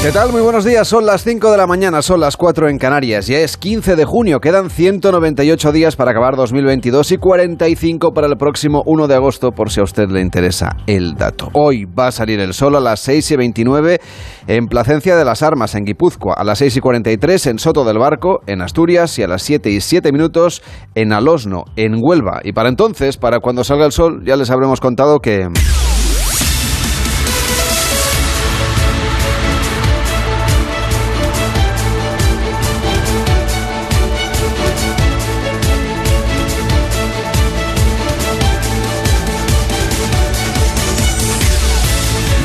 ¿Qué tal? Muy buenos días. Son las 5 de la mañana, son las 4 en Canarias. Ya es 15 de junio. Quedan 198 días para acabar 2022 y 45 para el próximo 1 de agosto, por si a usted le interesa el dato. Hoy va a salir el sol a las 6 y 29 en Placencia de las Armas, en Guipúzcoa, a las 6 y 43 en Soto del Barco, en Asturias, y a las 7 y 7 minutos en Alosno, en Huelva. Y para entonces, para cuando salga el sol, ya les habremos contado que...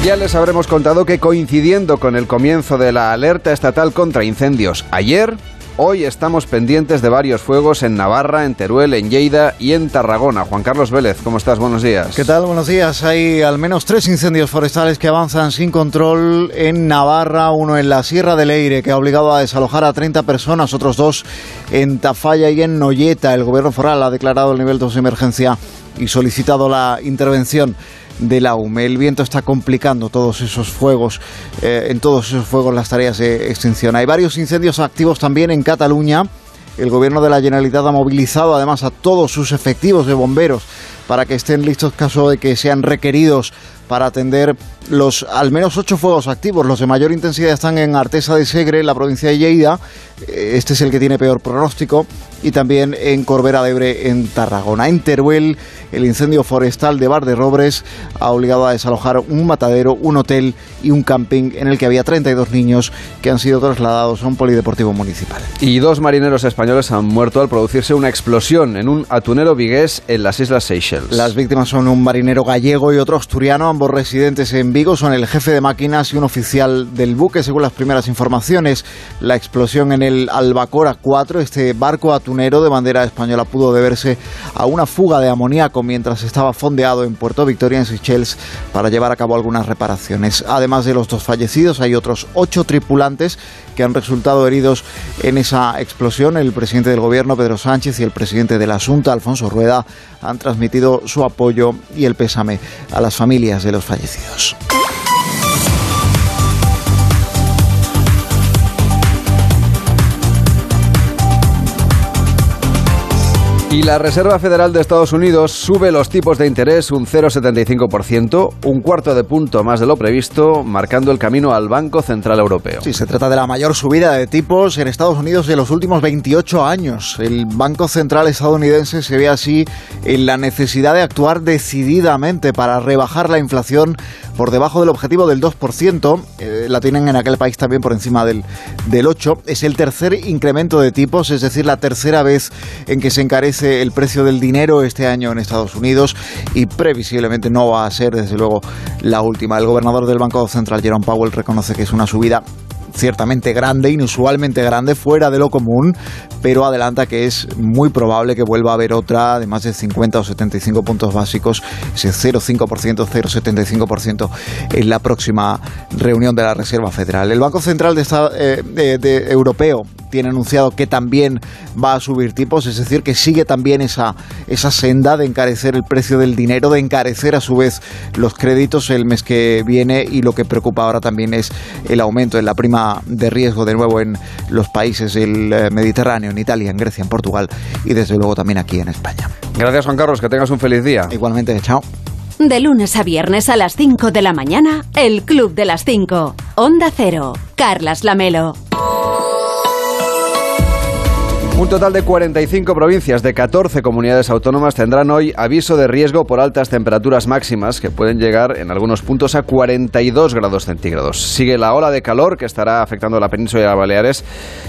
Ya les habremos contado que coincidiendo con el comienzo de la alerta estatal contra incendios ayer, hoy estamos pendientes de varios fuegos en Navarra, en Teruel, en Lleida y en Tarragona. Juan Carlos Vélez, ¿cómo estás? Buenos días. ¿Qué tal? Buenos días. Hay al menos tres incendios forestales que avanzan sin control en Navarra, uno en la Sierra del Eire que ha obligado a desalojar a 30 personas, otros dos en Tafalla y en Noyeta. El gobierno foral ha declarado el nivel 2 de emergencia y solicitado la intervención de la UME. El viento está complicando todos esos fuegos, eh, en todos esos fuegos las tareas de extinción. Hay varios incendios activos también en Cataluña. El gobierno de la Generalitat ha movilizado además a todos sus efectivos de bomberos para que estén listos caso de que sean requeridos para atender los al menos ocho fuegos activos. Los de mayor intensidad están en Artesa de Segre, en la provincia de Lleida. Eh, este es el que tiene peor pronóstico. Y también en Corbera de Ebre, en Tarragona. En Teruel, el incendio forestal de Bar de Robres ha obligado a desalojar un matadero, un hotel y un camping en el que había 32 niños que han sido trasladados a un polideportivo municipal. Y dos marineros españoles han muerto al producirse una explosión en un atunero vigués en las Islas Seychelles. Las víctimas son un marinero gallego y otro asturiano, ambos residentes en Vigo, son el jefe de máquinas y un oficial del buque, según las primeras informaciones. La explosión en el Albacora 4, este barco atunero de bandera española, pudo deberse a una fuga de amoníaco mientras estaba fondeado en Puerto Victoria, en Seychelles, para llevar a cabo algunas reparaciones. Además de los dos fallecidos, hay otros ocho tripulantes que han resultado heridos en esa explosión. El presidente del gobierno, Pedro Sánchez, y el presidente de la Junta, Alfonso Rueda, han transmitido su apoyo y el pésame a las familias de los fallecidos. Y la Reserva Federal de Estados Unidos sube los tipos de interés un 0,75%, un cuarto de punto más de lo previsto, marcando el camino al Banco Central Europeo. Sí, se trata de la mayor subida de tipos en Estados Unidos de los últimos 28 años. El Banco Central estadounidense se ve así en la necesidad de actuar decididamente para rebajar la inflación por debajo del objetivo del 2%. Eh, la tienen en aquel país también por encima del, del 8%. Es el tercer incremento de tipos, es decir, la tercera vez en que se encarece el precio del dinero este año en Estados Unidos y previsiblemente no va a ser, desde luego, la última. El gobernador del Banco Central, Jerome Powell, reconoce que es una subida ciertamente grande, inusualmente grande, fuera de lo común, pero adelanta que es muy probable que vuelva a haber otra de más de 50 o 75 puntos básicos, ese 0,5%, 0,75% en la próxima reunión de la Reserva Federal. El Banco Central de, eh, de Europeo tiene anunciado que también va a subir tipos, es decir, que sigue también esa, esa senda de encarecer el precio del dinero, de encarecer a su vez los créditos el mes que viene y lo que preocupa ahora también es el aumento en la prima de riesgo de nuevo en los países del eh, Mediterráneo, en Italia, en Grecia, en Portugal y desde luego también aquí en España. Gracias Juan Carlos, que tengas un feliz día. Igualmente, chao. De lunes a viernes a las 5 de la mañana, el Club de las 5. Onda Cero. Carlas Lamelo. Un total de 45 provincias de 14 comunidades autónomas tendrán hoy aviso de riesgo por altas temperaturas máximas que pueden llegar en algunos puntos a 42 grados centígrados. Sigue la ola de calor que estará afectando a la península y a Baleares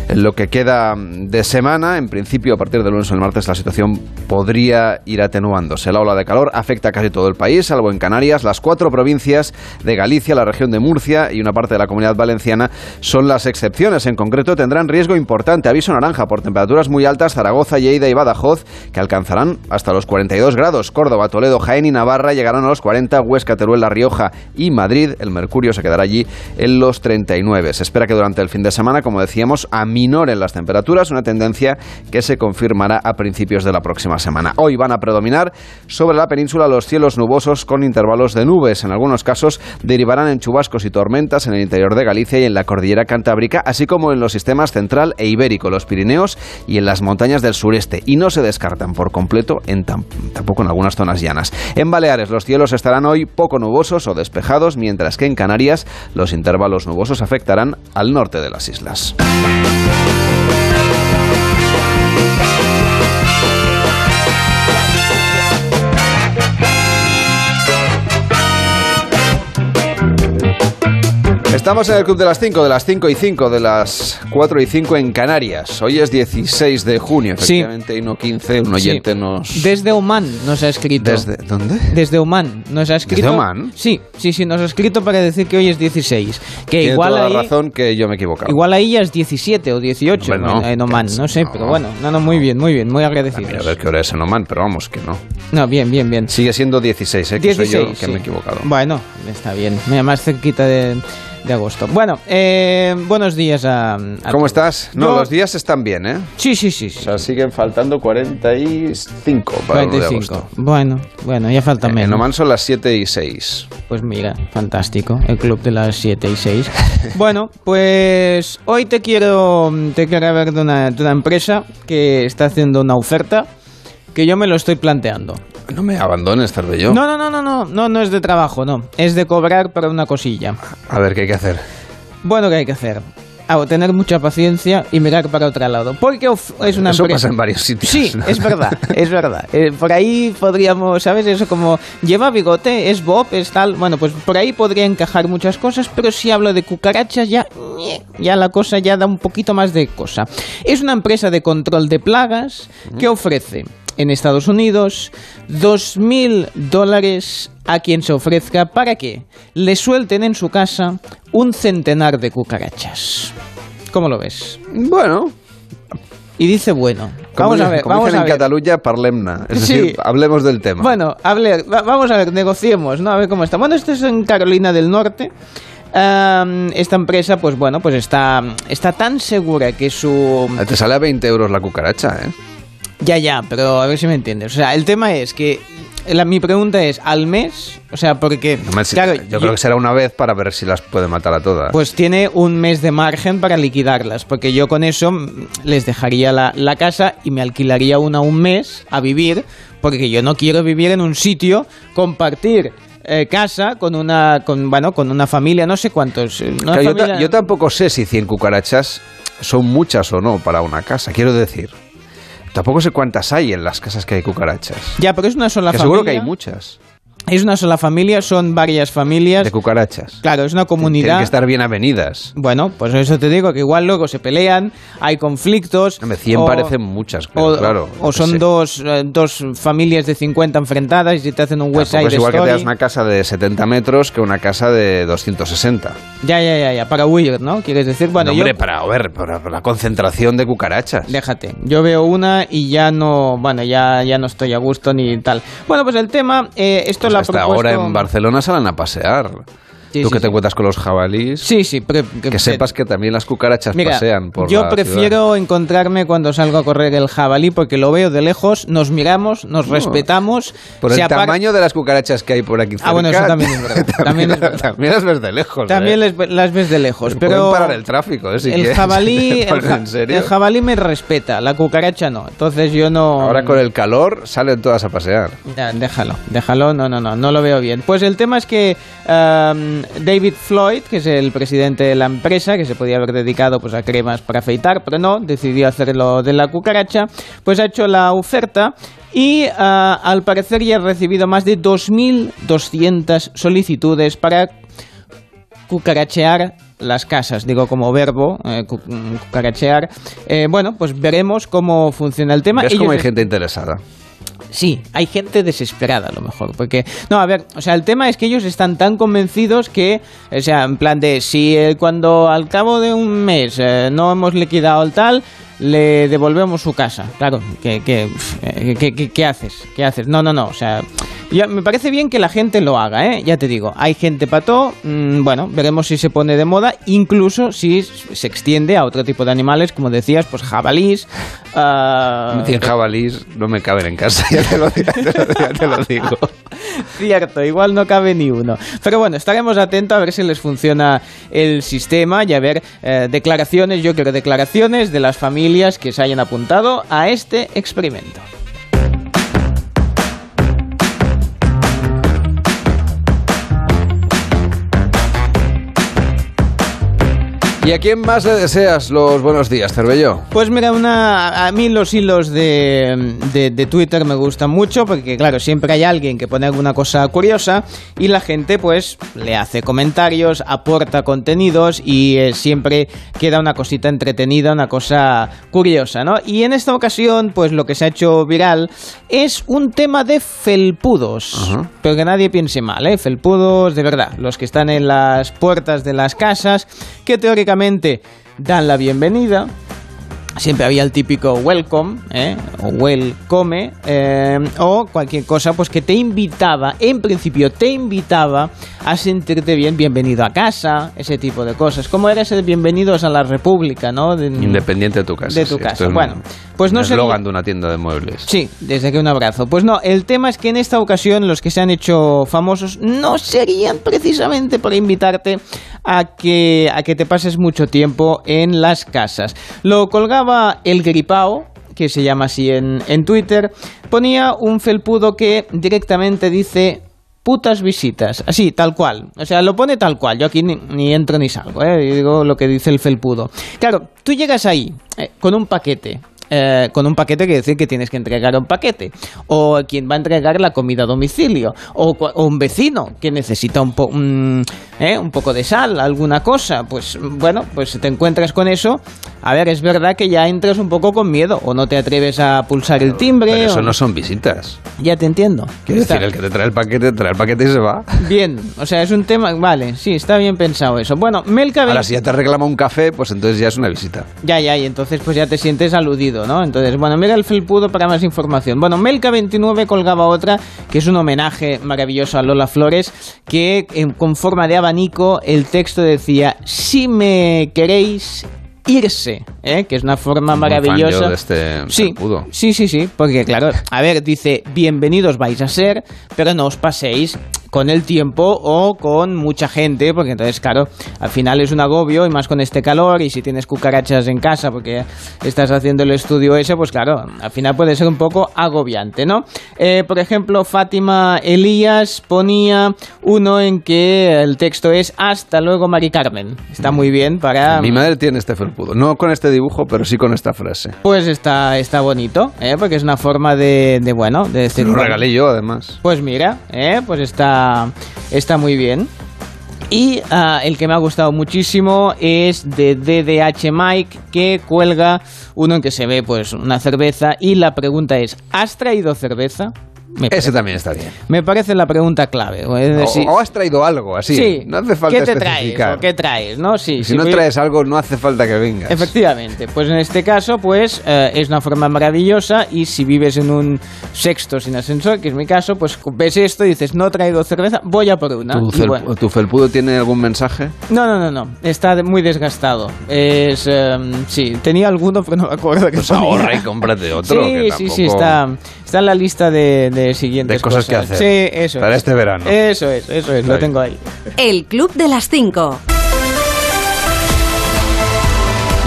en lo que queda de semana. En principio, a partir del lunes o el martes, la situación podría ir atenuándose. La ola de calor afecta a casi todo el país, salvo en Canarias. Las cuatro provincias de Galicia, la región de Murcia y una parte de la comunidad valenciana son las excepciones. En concreto, tendrán riesgo importante. Aviso naranja por temperaturas muy altas Zaragoza, Lleida y Badajoz, que alcanzarán hasta los 42 grados. Córdoba, Toledo, Jaén y Navarra llegarán a los 40, Huesca, Teruel, La Rioja y Madrid. El mercurio se quedará allí en los 39. Se espera que durante el fin de semana, como decíamos, aminoren las temperaturas, una tendencia que se confirmará a principios de la próxima semana. Hoy van a predominar sobre la península los cielos nubosos con intervalos de nubes. En algunos casos derivarán en chubascos y tormentas en el interior de Galicia y en la cordillera cantábrica, así como en los sistemas central e ibérico, los Pirineos y en las montañas del sureste. Y no se descartan por completo en tampoco en algunas zonas llanas. En Baleares los cielos estarán hoy poco nubosos o despejados, mientras que en Canarias los intervalos nubosos afectarán al norte de las islas. Estamos en el Club de las 5, de las 5 y 5, de las 4 y 5 en Canarias. Hoy es 16 de junio, efectivamente, y no 15. Un oyente nos. Desde Oman nos ha escrito. ¿Desde dónde? Desde Oman nos ha escrito. ¿Desde Oman? Sí, sí, sí, nos ha escrito para decir que hoy es 16. Que Tiene igual toda ahí. la razón que yo me he equivocado. Igual ahí ya es 17 o 18 Hombre, no. en Oman, no sé, No. pero bueno, no, no, muy bien, muy bien, muy A agradecidos. ver qué hora es en Oman, pero vamos, que no. No, bien, bien, bien. Sigue siendo 16, ¿eh? Que soy yo 16, que sí. me he equivocado. Bueno, está bien. Mira, más cerquita de, de agosto. Bueno, eh, buenos días a, a ¿Cómo todos. estás? No, Yo- los días están bien, ¿eh? Sí, sí, sí. O sí. sea, siguen faltando 45 para el 1 de 45. agosto. Bueno, bueno, ya falta En menos. Oman son las 7 y 6. Pues mira, fantástico, el club de las 7 y 6. bueno, pues hoy te quiero, te quiero hablar de una, de una empresa que está haciendo una oferta que yo me lo estoy planteando. No me abandones, Cervello. No, no, no, no, no, no, no es de trabajo, no. Es de cobrar para una cosilla. A ver, ¿qué hay que hacer? Bueno, ¿qué hay que hacer? Ah, tener mucha paciencia y mirar para otro lado. Porque es una Eso empresa... pasa en varios sitios. Sí, ¿no? es verdad, es verdad. Eh, por ahí podríamos, ¿sabes? Eso como lleva bigote, es Bob, es tal. Bueno, pues por ahí podría encajar muchas cosas, pero si hablo de cucarachas ya, ya la cosa ya da un poquito más de cosa. Es una empresa de control de plagas que ofrece en Estados Unidos 2.000 dólares a quien se ofrezca para que le suelten en su casa un centenar de cucarachas. ¿Cómo lo ves? Bueno, Y dice, bueno, vamos a ver, como vamos dicen a en ver. Cataluña, parlemna. Es Sí. decir, hablemos del tema. Bueno, hable- va- vamos a ver, negociemos, ¿no? A ver cómo está. Bueno, esto es en Carolina del Norte. Esta empresa, pues bueno, pues está, está tan segura que su... Te sale a 20 euros la cucaracha, ¿eh? Ya, ya, pero a ver si me entiendes. O sea, el tema es que... la- mi pregunta es, ¿al mes? O sea, porque... No me- claro, yo creo que será una vez para ver si las puede matar a todas. Pues tiene un mes de margen para liquidarlas, porque yo con eso les dejaría la, la casa y me alquilaría una un mes a vivir, porque yo no quiero vivir en un sitio, compartir eh, casa con una, con, bueno, con una familia, no sé cuántos. eh, Claro, yo, ta- yo tampoco sé si 100 cucarachas son muchas o no para una casa. Quiero decir, tampoco sé cuántas hay en las casas que hay cucarachas. Ya, pero es una sola Que familia. seguro que hay muchas Es una sola familia, son varias familias. de cucarachas. Claro, es una Tienen comunidad. que estar bien avenidas. Bueno, pues eso te digo, que igual luego se pelean, hay conflictos. Hombre, 100 o- parecen muchas, pero o, claro. o yo son dos, eh, dos familias de 50 enfrentadas y te hacen un West Side es igual que Story. te das una casa de 70 metros que una casa de 260. Ya, ya, ya, ya, para huir, ¿no? Quieres decir, bueno, No, yo... hombre, para, a ver, para, para la concentración de cucarachas. Déjate, yo veo una y ya no, bueno, ya, ya no estoy a gusto ni tal. Bueno, pues el tema, eh, esto hasta propuesto... ahora en Barcelona salen a pasear. Sí, Tú sí, que te encuentras con los jabalís, Sí, sí, pero... que sepas que también las cucarachas Mira, pasean por yo la prefiero encontrarme cuando salgo a correr el jabalí porque lo veo de lejos, nos miramos, nos respetamos. Por el tamaño de las cucarachas que hay por aquí cerca. Ah, bueno, eso también es verdad. También es verdad. también las ves de lejos. También ¿eh? las ves de lejos, Pueden pero parar el tráfico, ¿eh? Si el quieres. jabalí, ¿Te el, ja- jabalí me respeta, la cucaracha no. Entonces yo no. Ahora con el calor salen todas a pasear. Ya, déjalo, déjalo, no, no, no, no lo veo bien. Pues el tema es que um, David Floyd, que es el presidente de la empresa, que se podía haber dedicado pues a cremas para afeitar, pero no, decidió hacerlo de la cucaracha, pues ha hecho la oferta y ah, al parecer ya ha recibido más de 2.200 solicitudes para cucarachear las casas, digo como verbo, eh, mm, cucarachear. Eh, bueno, pues veremos cómo funciona el tema. ¿Ves Ellos cómo hay es- gente interesada? Sí, hay gente desesperada a lo mejor, porque no, a ver, o sea, el tema es que ellos están tan convencidos que, o sea, en plan de si eh, cuando al cabo de un mes eh, no hemos liquidado el tal, le devolvemos su casa. Claro, ¿qué, qué, qué, qué haces? ¿Qué haces? No, no, no, o sea, ya, me parece bien que la gente lo haga, ¿eh? Ya te digo, hay gente pato, mm, bueno, veremos si se pone de moda, incluso si se extiende a otro tipo de animales, como decías, pues jabalís. Uh... 100 jabalís no me caben en casa, ya te lo, digo. Cierto, igual no cabe ni uno. Pero bueno, estaremos atentos a ver si les funciona el sistema y a ver eh, declaraciones, yo creo declaraciones de las familias que se hayan apuntado a este experimento. ¿Y a quién más le deseas los buenos días, Cervello? Pues mira, una, a mí los hilos de, de, Twitter me gustan mucho porque, claro, siempre hay alguien que pone alguna cosa curiosa y la gente, pues, le hace comentarios, aporta contenidos y eh, siempre queda una cosita entretenida, una cosa curiosa, ¿no? Y en esta ocasión, pues, lo que se ha hecho viral es un tema de felpudos. Pero que nadie piense mal, ¿eh? Felpudos de verdad, los que están en las puertas de las casas, que teóricamente dan la bienvenida. Siempre había el típico welcome, ¿eh? o welcome, eh, o cualquier cosa, pues que te invitaba, en principio te invitaba a sentirte bien, bienvenido a casa, ese tipo de cosas. Como eres el bienvenidos a la República, ¿no? Independiente de tu casa. De tu casa. Bueno, pues no sé. eslogan de una tienda de muebles. Sí, desde que un abrazo. Pues no, el tema es que en esta ocasión los que se han hecho famosos no serían precisamente por invitarte a que, a que te pases mucho tiempo en las casas. Lo colgaba el gripao, que se llama así en, en Twitter, ponía un felpudo que directamente dice putas visitas, así, tal cual. O sea, lo pone tal cual. Yo aquí ni, entro ni salgo, ¿eh? digo lo que dice el felpudo. Claro, tú llegas ahí eh, con un paquete eh, con un paquete que decir que tienes que entregar un paquete, o quien va a entregar la comida a domicilio, o, un vecino que necesita un, eh, un, poco de sal, alguna cosa, pues bueno, pues te encuentras con eso. A ver, es verdad que ya entras un poco con miedo, o no te atreves a pulsar el timbre. Pero eso no son visitas. Ya te entiendo. Quiero decir, el que te trae el paquete, trae el paquete y se va. Bien, o sea, es un tema. Vale, sí, está bien pensado eso. Bueno, Melca. Ahora, si ya te reclama un café, pues entonces ya es una visita. Ya, ya, y entonces pues ya te sientes aludido. Entonces, bueno, mira el felpudo para más información. Bueno, Melka29 colgaba otra, que es un homenaje maravilloso a Lola Flores, que con forma de abanico el texto decía, si me queréis irse, ¿eh? que es una forma maravillosa. de este sí, sí, sí, sí, porque claro, a ver, dice, bienvenidos vais a ser, pero no os paséis con el tiempo o con mucha gente, porque entonces, claro, al final es un agobio y más con este calor y si tienes cucarachas en casa porque estás haciendo el estudio ese, pues claro, al final puede ser un poco agobiante, ¿no? Eh, por ejemplo, Fátima Elías ponía uno en que el texto es hasta luego Mari Carmen. Está muy bien para... Mi madre tiene este felpudo, no con este dibujo, pero sí con esta frase. Pues está, está bonito, ¿eh? porque es una forma de, de bueno, de decir... Lo regalé yo, además. Pues mira, ¿eh? pues está está, muy bien. Y ah, el que me ha gustado muchísimo es de DDH Mike, que cuelga uno en que se ve pues una cerveza y la pregunta es, ¿has traído cerveza? Ese también está bien. Me parece la pregunta clave. o, has traído algo así. Sí. No hace falta ¿Qué te traes? ¿Qué traes? ¿no? Sí, si, no traes algo, no hace falta que vengas. Efectivamente. Pues en este caso, pues eh, es una forma maravillosa y si vives en un sexto sin ascensor, que es mi caso, pues ves esto y dices, no traigo cerveza, voy a por una. ¿Tu, felpudo tiene algún mensaje? No, no, no, no. Está muy desgastado. Es, em, sí, tenía alguno, pero no me acuerdo que Pues ahorra y cómprate otro. Sí, sí, sí, está, está en la lista de siguientes cosas, que hacer. Sí, eso Para este verano. Eso es, eso es, lo tengo ahí. El Club de las 5.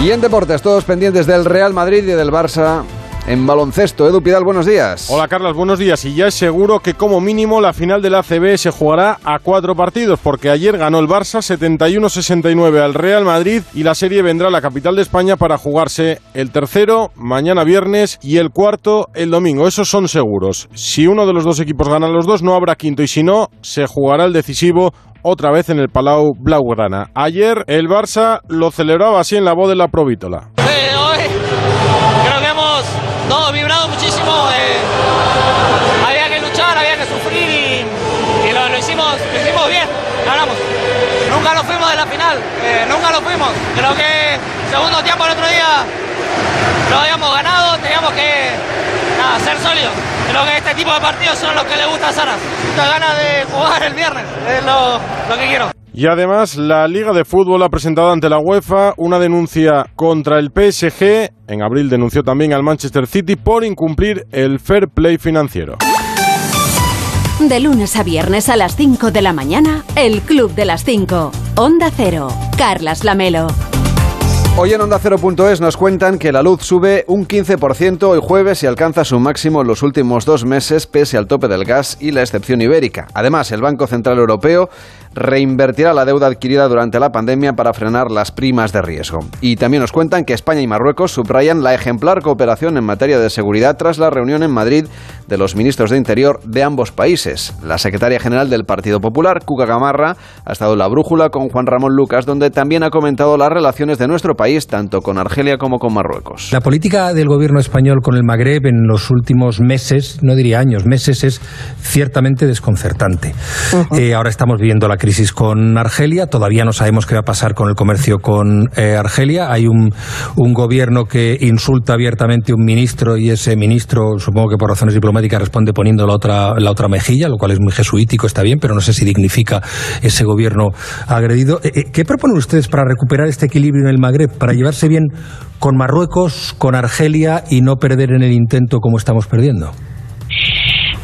Y en deportes, todos pendientes del Real Madrid y del Barça en baloncesto. Edu Pidal, buenos días. Hola Carlos, buenos días. Y ya es seguro que como mínimo la final de la ACB se jugará a cuatro partidos, porque ayer ganó el Barça 71-69 al Real Madrid y la serie vendrá a la capital de España para jugarse el tercero mañana viernes y el cuarto el domingo. Esos son seguros. Si uno de los dos equipos gana los dos, no habrá quinto y si no, se jugará el decisivo otra vez en el Palau Blaugrana. Ayer el Barça lo celebraba así en la voz de la Provítola. No, vibrado muchísimo. Eh, había que luchar, había que sufrir y, lo, hicimos, hicimos bien, ganamos. Nunca lo fuimos de la final, eh, nunca lo fuimos. Creo que segundo tiempo el otro día lo habíamos ganado, teníamos que nada, ser sólidos. Creo que este tipo de partidos son los que le gusta a Saras. Muchas ganas de jugar el viernes, es lo, lo que quiero. Y además, la Liga de Fútbol ha presentado ante la UEFA una denuncia contra el PSG. En abril denunció también al Manchester City por incumplir el fair play financiero. De lunes a viernes a las 5 de la mañana, el Club de las 5. Onda Cero. Carlas Lamelo. Hoy en Onda Cero.es nos cuentan que la luz sube un 15% hoy jueves y alcanza su máximo en los últimos dos meses pese al tope del gas y la excepción ibérica. Además, el Banco Central Europeo reinvertirá la deuda adquirida durante la pandemia para frenar las primas de riesgo. Y también nos cuentan que España y Marruecos subrayan la ejemplar cooperación en materia de seguridad tras la reunión en Madrid de los ministros de Interior de ambos países. La secretaria general del Partido Popular, Cuca Gamarra, ha estado en la brújula con Juan Ramón Lucas, donde también ha comentado las relaciones de nuestro país tanto con Argelia como con Marruecos. La política del gobierno español con el Magreb en los últimos meses, no diría años, meses, es ciertamente desconcertante. eh, ahora estamos viviendo la crisis con Argelia. Todavía no sabemos qué va a pasar con el comercio con eh, Argelia. Hay un, un, gobierno que insulta abiertamente a un ministro y ese ministro, supongo que por razones diplomáticas, responde poniendo la otra, la otra mejilla, lo cual es muy jesuítico, está bien, pero no sé si dignifica ese gobierno agredido. Eh, ¿Qué proponen ustedes para recuperar este equilibrio en el Magreb, para llevarse bien con Marruecos, con Argelia y no perder en el intento como estamos perdiendo?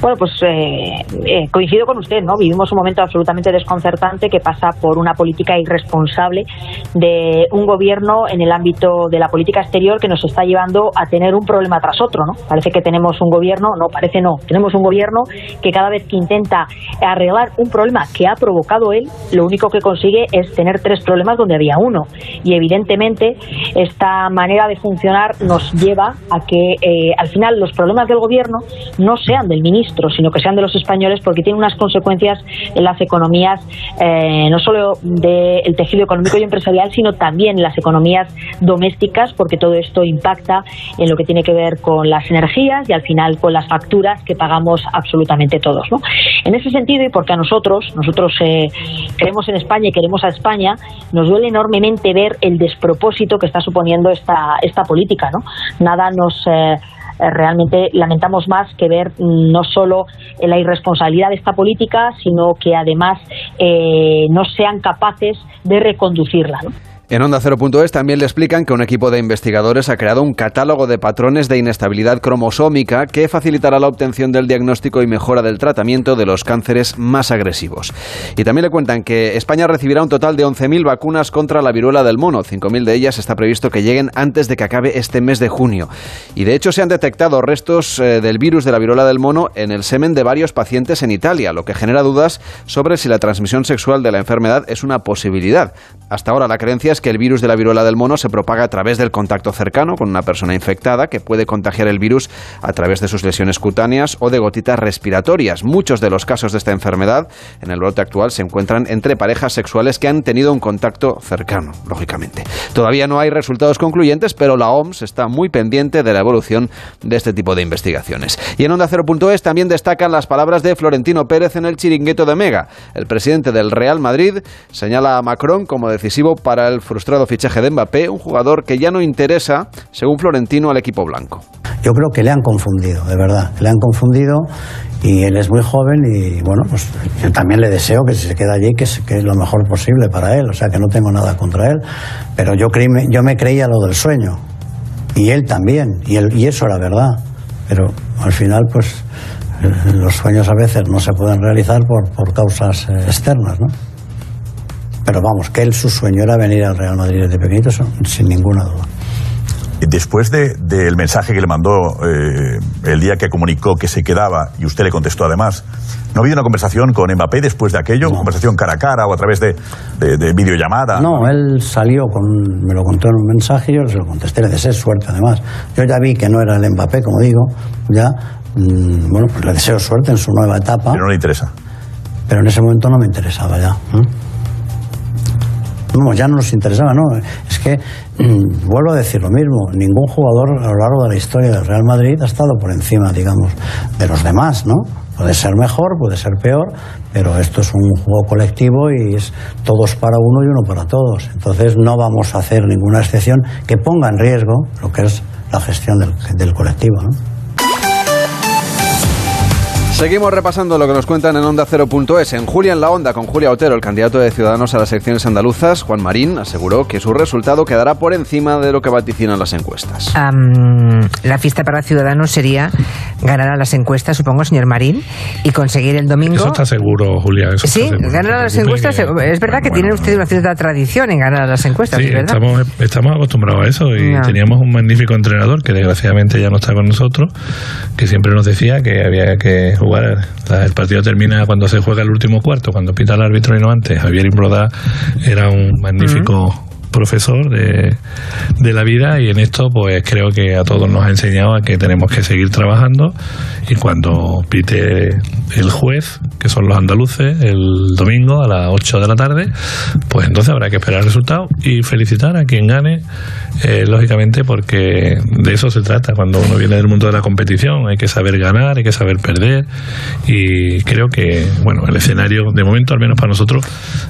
Bueno, pues eh, eh, coincido con usted, ¿no? Vivimos un momento absolutamente desconcertante que pasa por una política irresponsable de un gobierno en el ámbito de la política exterior que nos está llevando a tener un problema tras otro, ¿no? Parece que tenemos un gobierno, no, parece no, tenemos un gobierno que cada vez que intenta arreglar un problema que ha provocado él, lo único que consigue es tener tres problemas donde había uno. Y evidentemente esta manera de funcionar nos lleva a que eh, al final los problemas del gobierno no sean del ministro, sino que sean de los españoles, porque tiene unas consecuencias en las economías, eh, no solo del tejido económico y empresarial, sino también en las economías domésticas, porque todo esto impacta en lo que tiene que ver con las energías y al final con las facturas que pagamos absolutamente todos. ¿no? En ese sentido, y porque a nosotros, nosotros eh, creemos en España y queremos a España, nos duele enormemente ver el despropósito que está suponiendo esta, esta política. ¿no? Nada nos. Eh, realmente lamentamos más que ver no solo la irresponsabilidad de esta política, sino que además eh, no sean capaces de reconducirla. En Onda 0.es también le explican que un equipo de investigadores ha creado un catálogo de patrones de inestabilidad cromosómica que facilitará la obtención del diagnóstico y mejora del tratamiento de los cánceres más agresivos. Y también le cuentan que España recibirá un total de 11.000 vacunas contra la viruela del mono. 5.000 de ellas está previsto que lleguen antes de que acabe este mes de junio. Y de hecho se han detectado restos eh, del virus de la viruela del mono en el semen de varios pacientes en Italia, lo que genera dudas sobre si la transmisión sexual de la enfermedad es una posibilidad. Hasta ahora la creencia es que el virus de la viruela del mono se propaga a través del contacto cercano con una persona infectada que puede contagiar el virus a través de sus lesiones cutáneas o de gotitas respiratorias. Muchos de los casos de esta enfermedad en el brote actual se encuentran entre parejas sexuales que han tenido un contacto cercano, lógicamente. Todavía no hay resultados concluyentes, pero la OMS está muy pendiente de la evolución de este tipo de investigaciones. Y en Onda 0.es también destacan las palabras de Florentino Pérez en el chiringuito de Mega. El presidente del Real Madrid señala a Macron como decisivo para el frustrado fichaje de Mbappé, un jugador que ya no interesa, según Florentino, al equipo blanco. Yo creo que le han confundido, de verdad, le han confundido y él es muy joven y bueno, pues yo también le deseo que si se queda allí que, es lo mejor posible para él, o sea que no tengo nada contra él, pero yo, creí, yo me creía lo del sueño. Y él también, y, él, y eso era verdad, pero al final pues los sueños a veces no se pueden realizar por, por causas externas, ¿no? Pero vamos, que él su sueño era venir al Real Madrid desde pequeñito, sin ninguna duda. Después del de, mensaje que le mandó eh, el día que comunicó que se quedaba, y usted le contestó además, ¿no ha habido una conversación con Mbappé después de aquello? No. ¿Conversación cara a cara o a través de, de, de, videollamada? No, él salió, con, me lo contó en un mensaje y yo se lo contesté, le deseé suerte además. Yo ya vi que no era el Mbappé, como digo, ya, mmm, bueno, pues le deseo suerte en su nueva etapa. Pero no le interesa. Pero en ese momento no me interesaba ya. ¿eh? Ya no nos interesaba, no. Es que, mmm, vuelvo a decir lo mismo, ningún jugador a lo largo de la historia del Real Madrid ha estado por encima, digamos, de los demás, ¿no? Puede ser mejor, puede ser peor, pero esto es un juego colectivo y es todos para uno y uno para todos. Entonces no vamos a hacer ninguna excepción que ponga en riesgo lo que es la gestión del, del colectivo. ¿no? Seguimos repasando lo que nos cuentan en Onda 0.es. En Julia en la Onda, con Julia Otero, el candidato de Ciudadanos a las elecciones andaluzas, Juan Marín, aseguró que su resultado quedará por encima de lo que vaticinan las encuestas. la fiesta para Ciudadanos sería ganar a las encuestas, supongo, señor Marín, y conseguir el domingo. Eso está seguro, Julia. sí, ganar a las encuestas. Es verdad que tiene usted una cierta tradición en ganar a las encuestas. Sí, estamos, estamos acostumbrados a eso y teníamos un magnífico entrenador que desgraciadamente ya no está con nosotros, que siempre nos decía que había que El partido termina cuando se juega el último cuarto, cuando pita el árbitro y no antes. Javier Imbroda era un magnífico profesor de, de, la vida y en esto pues creo que a todos nos ha enseñado a que tenemos que seguir trabajando y cuando pite el juez, que son los andaluces, el domingo a las 8 de la tarde, pues entonces habrá que esperar el resultado y felicitar a quien gane, eh, lógicamente porque de eso se trata cuando uno viene del mundo de la competición, hay que saber ganar, hay que saber perder y creo que, bueno, el escenario de momento, al menos para nosotros,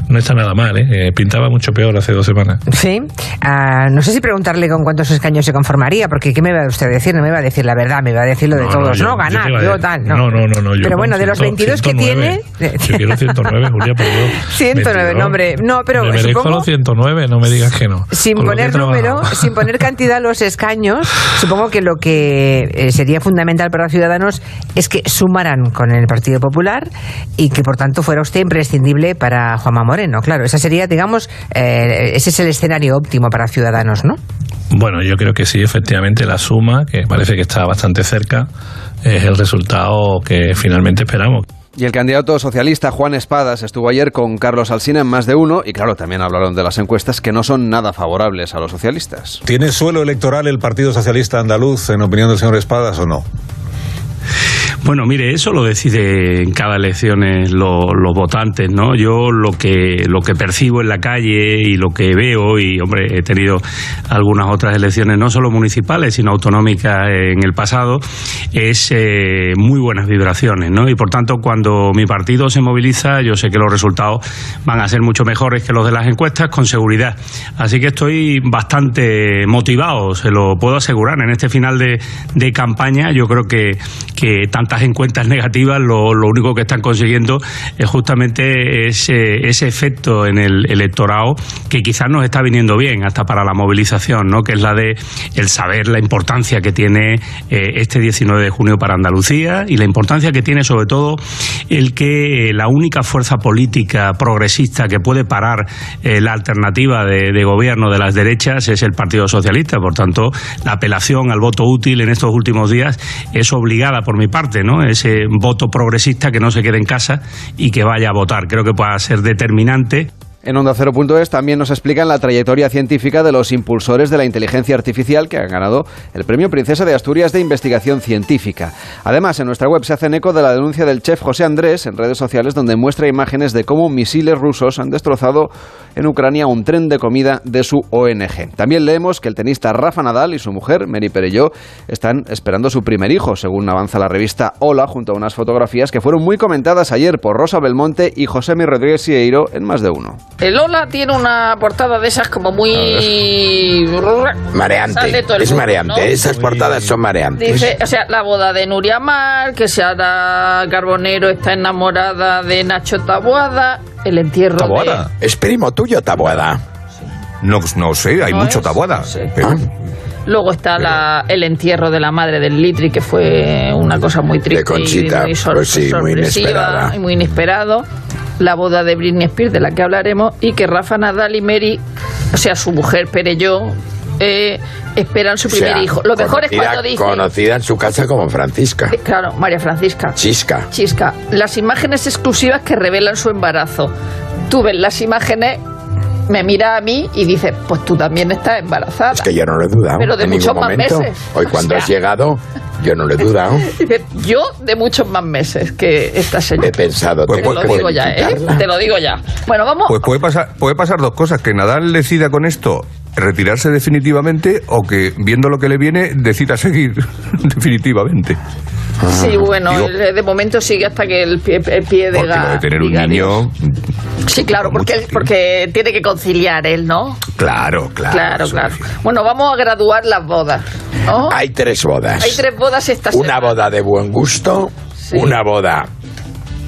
no está nada mal, ¿eh? Eh, pintaba mucho peor hace dos semanas. Sí. Ah, no sé si preguntarle con cuántos escaños se conformaría, porque ¿qué me va a usted a decir? No me va a decir la verdad, me va a decir lo de todos. No, ganar, yo, tal. No, no, no. no pero bueno, de los 22 que tiene. Yo quiero 109, Julia, por Dios. 109, no, hombre. No, pero. Me supongo, los 109, no me digas que no. Sin poner número, sin poner cantidad a los escaños, supongo que lo que eh, sería fundamental para los ciudadanos es que sumaran con el Partido Popular y que por tanto fuera usted imprescindible para Juanma Moreno. Claro, esa sería, digamos, eh, ese es el escenario óptimo para Ciudadanos, ¿no? Bueno, yo creo que sí, efectivamente, la suma, que parece que está bastante cerca, es el resultado que finalmente esperamos. Y el candidato socialista Juan Espadas estuvo ayer con Carlos Alsina en más de uno y claro, también hablaron de las encuestas que no son nada favorables a los socialistas. ¿Tiene suelo electoral el Partido Socialista Andaluz en opinión del señor Espadas o no? Bueno, mire, eso lo decide en cada elección los, votantes, ¿no? Yo lo que, lo que percibo en la calle y lo que veo, y hombre, he tenido algunas otras elecciones, no solo municipales, sino autonómicas en el pasado, es eh, muy buenas vibraciones, ¿no? Y por tanto, cuando mi partido se moviliza, yo sé que los resultados van a ser mucho mejores que los de las encuestas, con seguridad. Así que estoy bastante motivado, se lo puedo asegurar. En este final de, de campaña, yo creo que, que tantas encuestas negativas lo, único que están consiguiendo es justamente ese, ese efecto en el electorado que quizás nos está viniendo bien hasta para la movilización, ¿no? que es la de el saber la importancia que tiene eh, este 19 de junio para Andalucía y la importancia que tiene sobre todo el que la única fuerza política progresista que puede parar eh, la alternativa de, de gobierno de las derechas es el Partido Socialista. Por tanto, la apelación al voto útil en estos últimos días es obligada por mi parte, ¿no? Ese voto progresista que no se quede en casa y que vaya a votar. Creo que pueda ser determinante. En Onda 0.es también nos explican la trayectoria científica de los impulsores de la inteligencia artificial que han ganado el Premio Princesa de Asturias de Investigación Científica. Además, en nuestra web se hacen eco de la denuncia del chef José Andrés en redes sociales donde muestra imágenes de cómo misiles rusos han destrozado en Ucrania un tren de comida de su ONG. También leemos que el tenista Rafa Nadal y su mujer, Mary Perelló, están esperando su primer hijo, según avanza la revista Hola, junto a unas fotografías que fueron muy comentadas ayer por Rosa Belmonte y José Mi Rodríguez Sieiro en más de uno. El Hola tiene una portada de esas como muy... Mareante, es mareante, esas portadas son mareantes. Dice, o sea, la boda de Nuria Mar, que Sara Carbonero está enamorada de Nacho Taboada, el entierro ¿Taboada? Es primo tuyo, Taboada. No, no sé, hay mucho Taboada. Ah. Luego está la, el entierro de la madre del Litri, que fue una cosa muy triste y muy, pues muy inesperada. y muy inesperado. La boda de Britney Spears, de la que hablaremos, y que Rafa Nadal y Mary, o sea, su mujer Pereyó, eh, esperan su primer hijo. Lo mejor es cuando dice... Conocida en su casa como Francisca. Eh, claro, María Francisca. Chisca. Chisca. Las imágenes exclusivas que revelan su embarazo. Tú ves las imágenes me mira a mí y dice, pues tú también estás embarazada. Es que yo no lo he dudado. Pero de muchos más meses. Hoy cuando has llegado, yo no lo he dudado. yo de muchos más meses que esta señora. He pensado. Pues, te lo digo ya, ¿eh? Te lo digo ya. Bueno, vamos. Pues puede pasar, puede pasar dos cosas. Que Nadal decida con esto retirarse definitivamente o que, viendo lo que le viene, decida seguir definitivamente. Sí, bueno, de momento sigue hasta que el pie, el pie de, de tener un niño. Sí, claro, porque, porque tiene que conciliar él, ¿no? Claro, claro. Claro, claro. Bueno, vamos a graduar las bodas. ¿no? Hay tres bodas. Hay tres bodas esta Una boda de buen gusto, una boda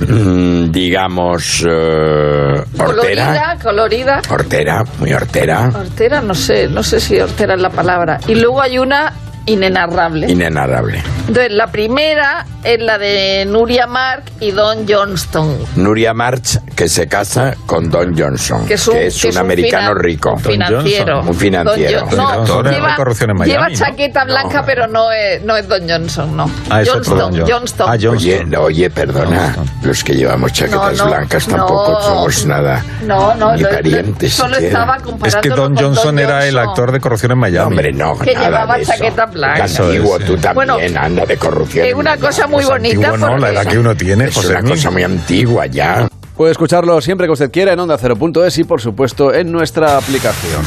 mm, digamos, eh, colorida, colorida. Hortera, muy hortera. Hortera, no sé, no sé si hortera es la palabra. Y luego hay una inenarrable. Inenarrable. Entonces, la primera es la de Nuria Mark y Don Johnston. Nuria March, que se casa con Don Johnson, que es un, americano rico. Un financiero. Un financiero. no, lleva, lleva chaqueta blanca, pero no es, no es Don Johnson, no. Ah, Johnston, Johnston. Ah, Oye, oye, perdona, los que llevamos chaquetas blancas tampoco somos nada. No, no, ni parientes. Solo estaba Es que Don Johnson era el actor de corrupción en Miami. hombre, no, que nada llevaba de eso. chaqueta blanca. Antiguo, tú también, anda de corrupción. Es una cosa muy bonita. Antiguo no, la edad que uno tiene. Es una cosa muy antigua ya. Puede escucharlo siempre que usted quiera en onda 0.es y por supuesto en nuestra aplicación.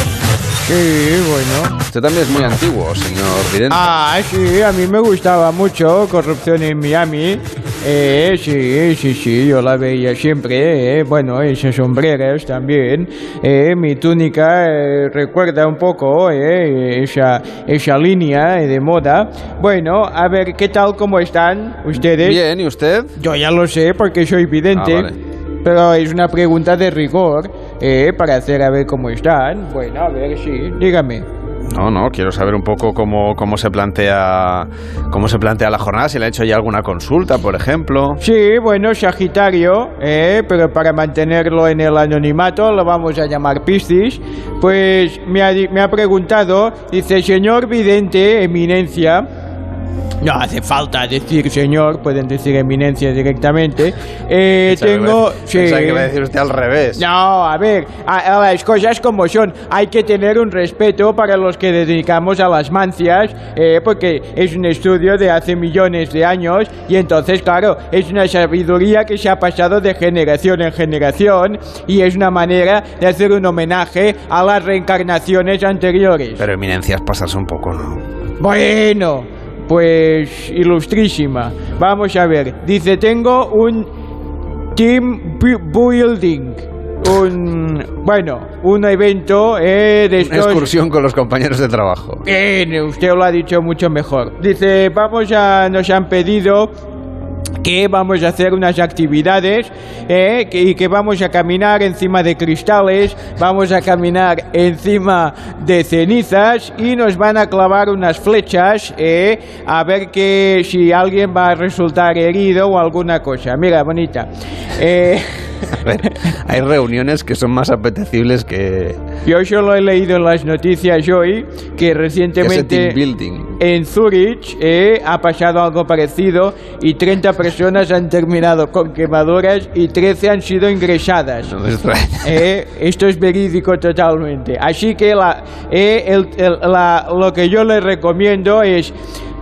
Sí, bueno. Usted también es muy antiguo, señor Vidente. Ah, sí, a mí me gustaba mucho Corrupción en Miami. Eh, sí, sí, sí, yo la veía siempre. Eh, bueno, esas sombreras también. Eh, mi túnica eh, recuerda un poco eh, esa, esa línea de moda. Bueno, a ver, ¿qué tal, cómo están ustedes? Bien, ¿y usted? Yo ya lo sé porque soy vidente. Ah, vale. Pero es una pregunta de rigor, eh, para hacer a ver cómo están. Bueno, a ver, sí, dígame. No, no, quiero saber un poco cómo, cómo se plantea cómo se plantea la jornada, si le ha hecho ya alguna consulta, por ejemplo. Sí, bueno, Sagitario, eh, pero para mantenerlo en el anonimato lo vamos a llamar Piscis. Pues me ha, me ha preguntado, dice, señor vidente, eminencia. No hace falta decir señor, pueden decir eminencia directamente. Eh, tengo... pensaba que iba a decir usted al revés. No, a ver, a- a las cosas como son. Hay que tener un respeto para los que dedicamos a las mancias, eh, porque es un estudio de hace millones de años y entonces, claro, es una sabiduría que se ha pasado de generación en generación y es una manera de hacer un homenaje a las reencarnaciones anteriores. Pero eminencias pasarse un poco, ¿no? Bueno, pues ilustrísima. Vamos a ver. Dice, tengo un team bu- building. Un, bueno, un evento eh, de Una excursión con los compañeros de trabajo. Bien, usted lo ha dicho mucho mejor. Dice, vamos a, nos han pedido que vamos a hacer unas actividades eh, que- y que vamos a caminar encima de cristales, vamos a caminar encima de cenizas y nos van a clavar unas flechas eh, a ver que si alguien va a resultar herido o alguna cosa. Mira, bonita. Eh, A ver, hay reuniones que son más apetecibles que, yo solo he leído en las noticias hoy que recientemente. En Zurich eh, ha pasado algo parecido y 30 personas han terminado con quemaduras y 13 han sido ingresadas. No. Eh, esto es verídico totalmente. Así que la, eh, el- el- la- lo que yo le recomiendo es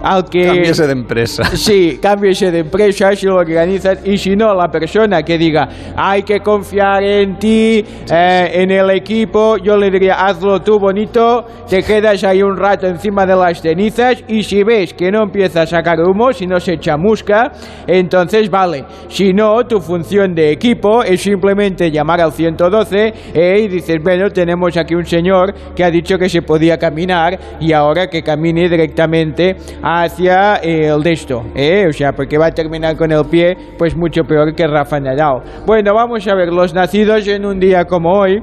al que... Cámbiese de empresa. Sí, cámbiese de empresa si lo organizas y si no, la persona que diga hay que confiar en ti, eh, en el equipo, yo le diría hazlo tú bonito, te quedas ahí un rato encima de las cenizas y si ves que no empieza a sacar humo, si no se chamusca, entonces vale. Si no, tu función de equipo es simplemente llamar al 112 eh, y dices, bueno, tenemos aquí un señor que ha dicho que se podía caminar y ahora que camine directamente hacia el de esto, ¿eh? o sea, porque va a terminar con el pie, pues mucho peor que Rafa Nadal. Bueno, vamos a ver, los nacidos en un día como hoy,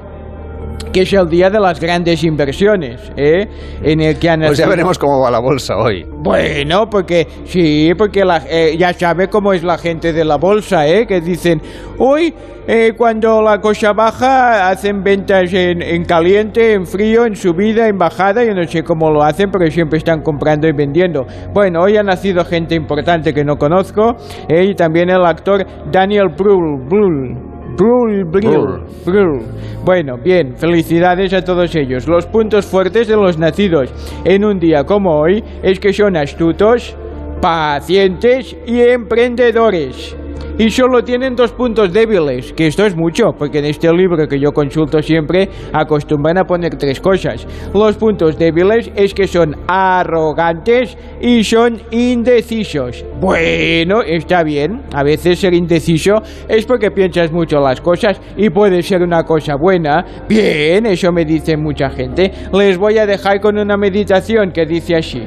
que es el día de las grandes inversiones, ¿eh? en el que han Pues ya veremos cómo va la bolsa hoy. bueno, porque sí, porque la- eh, ya sabe cómo es la gente de la bolsa, ¿eh? Que dicen, hoy eh, cuando la cosa baja hacen ventas en, en caliente, en frío, en subida, en bajada, yo no sé cómo lo hacen, pero siempre están comprando y vendiendo. Bueno, hoy ha nacido gente importante que no conozco, ¿eh? y también el actor Daniel Brühl, Brühl, Brühl, Brühl, Brühl. Bueno, bien, felicidades a todos ellos. Los puntos fuertes de los nacidos en un día como hoy es que son astutos, pacientes y emprendedores. Y solo tienen dos puntos débiles, que esto es mucho, porque en este libro que yo consulto siempre acostumbran a poner tres cosas. Los puntos débiles es que son arrogantes y son indecisos. Bueno, está bien, a veces ser indeciso es porque piensas mucho las cosas y puede ser una cosa buena. Bien, eso me dice mucha gente. Les voy a dejar con una meditación que dice así.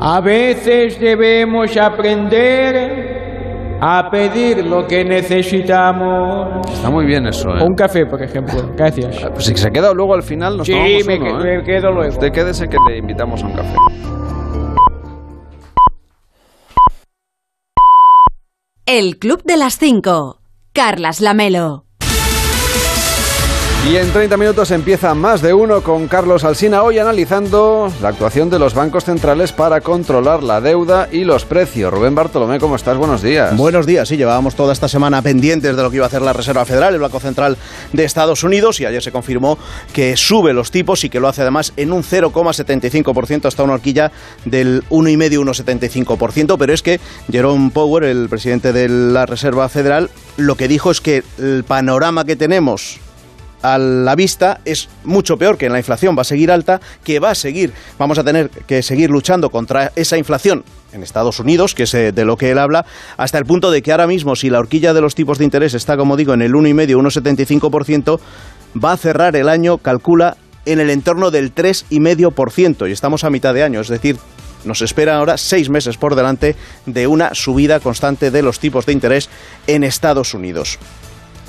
A veces debemos aprender a pedir lo que necesitamos. Está muy bien eso, ¿eh? Un café, por ejemplo. Gracias. Pues si se queda luego al final nos Sí, tomamos me, uno, que- ¿eh? me quedo luego. Usted quédese que le invitamos a un café. El Club de las 5. Carlas Lamelo. Y en 30 minutos empieza más de uno con Carlos Alsina hoy analizando la actuación de los bancos centrales para controlar la deuda y los precios. Rubén Bartolomé, ¿cómo estás? Buenos días. Buenos días, sí, llevábamos toda esta semana pendientes de lo que iba a hacer la Reserva Federal, el Banco Central de Estados Unidos, y ayer se confirmó que sube los tipos y que lo hace además en un 0,75% hasta una horquilla del 1,5-1,75%, pero es que Jerome Powell, el presidente de la Reserva Federal, lo que dijo es que el panorama que tenemos a la vista es mucho peor que la inflación va a seguir alta, que va a seguir, vamos a tener que seguir luchando contra esa inflación en Estados Unidos, que es eh, de lo que él habla, hasta el punto de que ahora mismo si la horquilla de los tipos de interés está, como digo, en el 1,5-1,75%, va a cerrar el año, calcula, en el entorno del 3,5%, y estamos a mitad de año, es decir, nos esperan ahora seis meses por delante de una subida constante de los tipos de interés en Estados Unidos.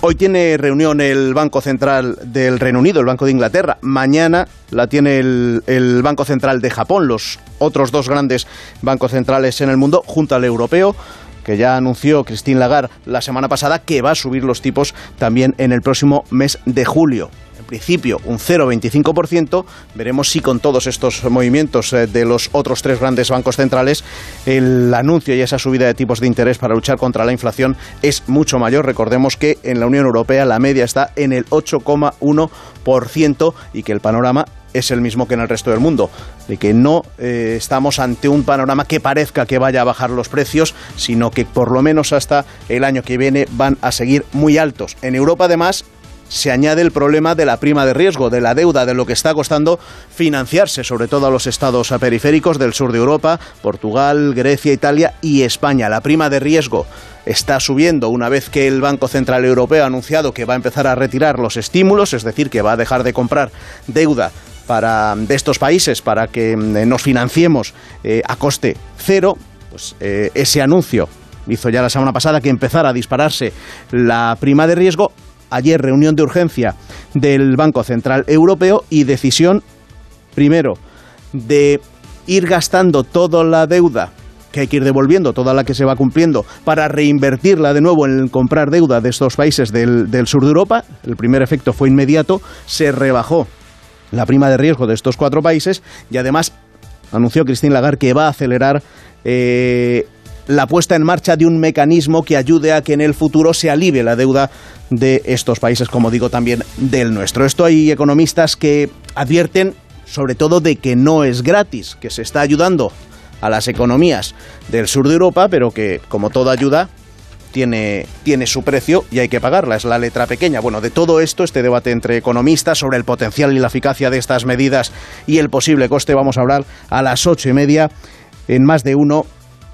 Hoy tiene reunión el Banco Central del Reino Unido, el Banco de Inglaterra. Mañana la tiene el, el Banco Central de Japón, los otros dos grandes bancos centrales en el mundo, junto al europeo que ya anunció Christine Lagarde la semana pasada que va a subir los tipos también en el próximo mes de julio. Principio un 0,25%. Veremos si con todos estos movimientos eh, de los otros tres grandes bancos centrales el anuncio y esa subida de tipos de interés para luchar contra la inflación es mucho mayor. Recordemos que en la Unión Europea la media está en el 8,1% y que el panorama es el mismo que en el resto del mundo, de que no eh, estamos ante un panorama que parezca que vaya a bajar los precios, sino que por lo menos hasta el año que viene van a seguir muy altos. En Europa además se añade el problema de la prima de riesgo, de la deuda, de lo que está costando financiarse, sobre todo a los estados periféricos del sur de Europa, Portugal, Grecia, Italia y España. La prima de riesgo está subiendo una vez que el Banco Central Europeo ha anunciado que va a empezar a retirar los estímulos, es decir, que va a dejar de comprar deuda para, de estos países para que mm, nos financiemos eh, a coste cero, pues eh, ese anuncio hizo ya la semana pasada que empezara a dispararse la prima de riesgo. Ayer reunión de urgencia del Banco Central Europeo y decisión, primero, de ir gastando toda la deuda que hay que ir devolviendo, toda la que se va cumpliendo, para reinvertirla de nuevo en comprar deuda de estos países del, sur de Europa. El primer efecto fue inmediato, se rebajó la prima de riesgo de estos cuatro países y además anunció Christine Lagarde que va a acelerar eh, la puesta en marcha de un mecanismo que ayude a que en el futuro se alivie la deuda de estos países, como digo, también del nuestro. Esto hay economistas que advierten sobre todo de que no es gratis, que se está ayudando a las economías del sur de Europa, pero que, como toda ayuda, tiene, tiene su precio y hay que pagarla, es la letra pequeña. Bueno, de todo esto, este debate entre economistas sobre el potencial y la eficacia de estas medidas y el posible coste, vamos a hablar a las ocho y media en más de uno.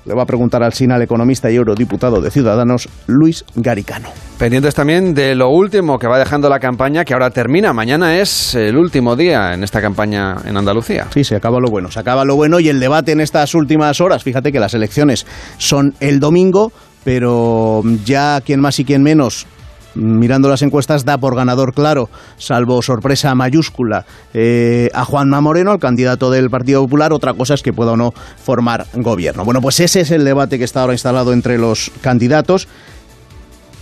Le va a preguntar al SINA al economista y eurodiputado de Ciudadanos, Luis Garicano. Pendientes también de lo último que va dejando la campaña, que ahora termina. Mañana es el último día en esta campaña en Andalucía. Sí, se acaba lo bueno. Se acaba lo bueno y el debate en estas últimas horas. Fíjate que las elecciones son el domingo, pero ya quien más y quien menos mirando las encuestas, da por ganador claro, salvo sorpresa mayúscula, eh, a Juanma Moreno, el candidato del Partido Popular. Otra cosa es que pueda o no formar gobierno. Bueno, pues ese es el debate que está ahora instalado entre los candidatos.